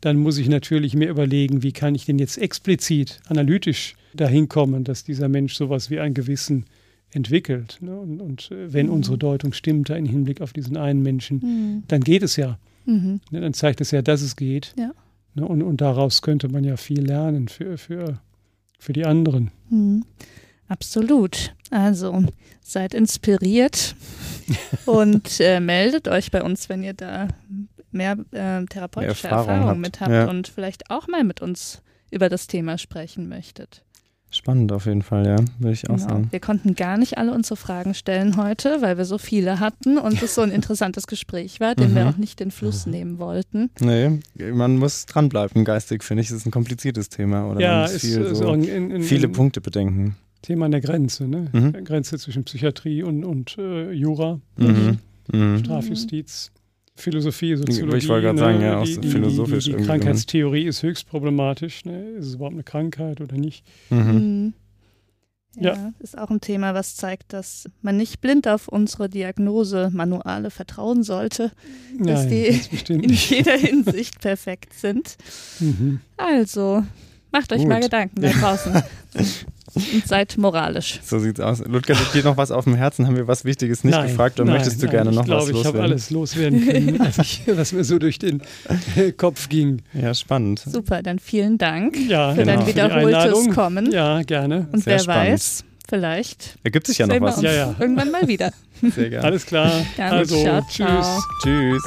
dann muss ich natürlich mir überlegen, wie kann ich denn jetzt explizit, analytisch dahin kommen, dass dieser Mensch sowas wie ein Gewissen entwickelt. Ne? Und, und, äh, wenn mhm. unsere Deutung stimmt, da im Hinblick auf diesen einen Menschen, mhm. dann geht es ja. Mhm. Ne? Dann zeigt es ja, dass es geht. Ja. Ne? Und, und daraus könnte man ja viel lernen für, für, für die anderen. Mhm. Absolut. Also seid inspiriert und äh, meldet euch bei uns, wenn ihr da mehr äh, therapeutische mehr Erfahrung, Erfahrung mit habt ja. und vielleicht auch mal mit uns über das Thema sprechen möchtet. Spannend auf jeden Fall, ja, würde ich auch genau. sagen. Wir konnten gar nicht alle unsere Fragen stellen heute, weil wir so viele hatten und es so ein interessantes Gespräch war, dem mhm. wir auch nicht den Fluss nehmen wollten. Nee, man muss dranbleiben, geistig, finde ich. Es ist ein kompliziertes Thema. Oder ja, man muss viel, ist so in, in, viele in, Punkte bedenken. Thema an der Grenze, ne? Mhm. Grenze zwischen Psychiatrie und, und äh, Jura, mhm. mhm. Strafjustiz. Philosophie, Soziologie. Ich wollte gerade sagen, ja, ne, auch die, philosophisch. Die, die, die Krankheitstheorie ist höchst problematisch. Ne? Ist es überhaupt eine Krankheit oder nicht? Mhm. mhm. Ja, ja, ist auch ein Thema, was zeigt, dass man nicht blind auf unsere Diagnose-Manuale vertrauen sollte, dass Nein, die in jeder Hinsicht perfekt sind. Mhm. Also, macht euch Gut. mal Gedanken da draußen. und seid moralisch. So sieht's aus. Ludger, liegt dir noch was auf dem Herzen? Haben wir was Wichtiges nicht nein, gefragt oder nein, möchtest du nein, gerne noch glaub, was loswerden? Ich glaube, ich habe alles loswerden können, was, ich, was, mir so durch den Kopf ging. Ja, spannend. Super, dann vielen Dank ja, für genau. dein wiederholtes Kommen. Ja, gerne. Und Sehr wer spannend. weiß, vielleicht ergibt sich ja noch was. Ja, ja. Irgendwann mal wieder. Sehr gerne. Alles klar. Dann also, ciao, tschüss. Tschüss.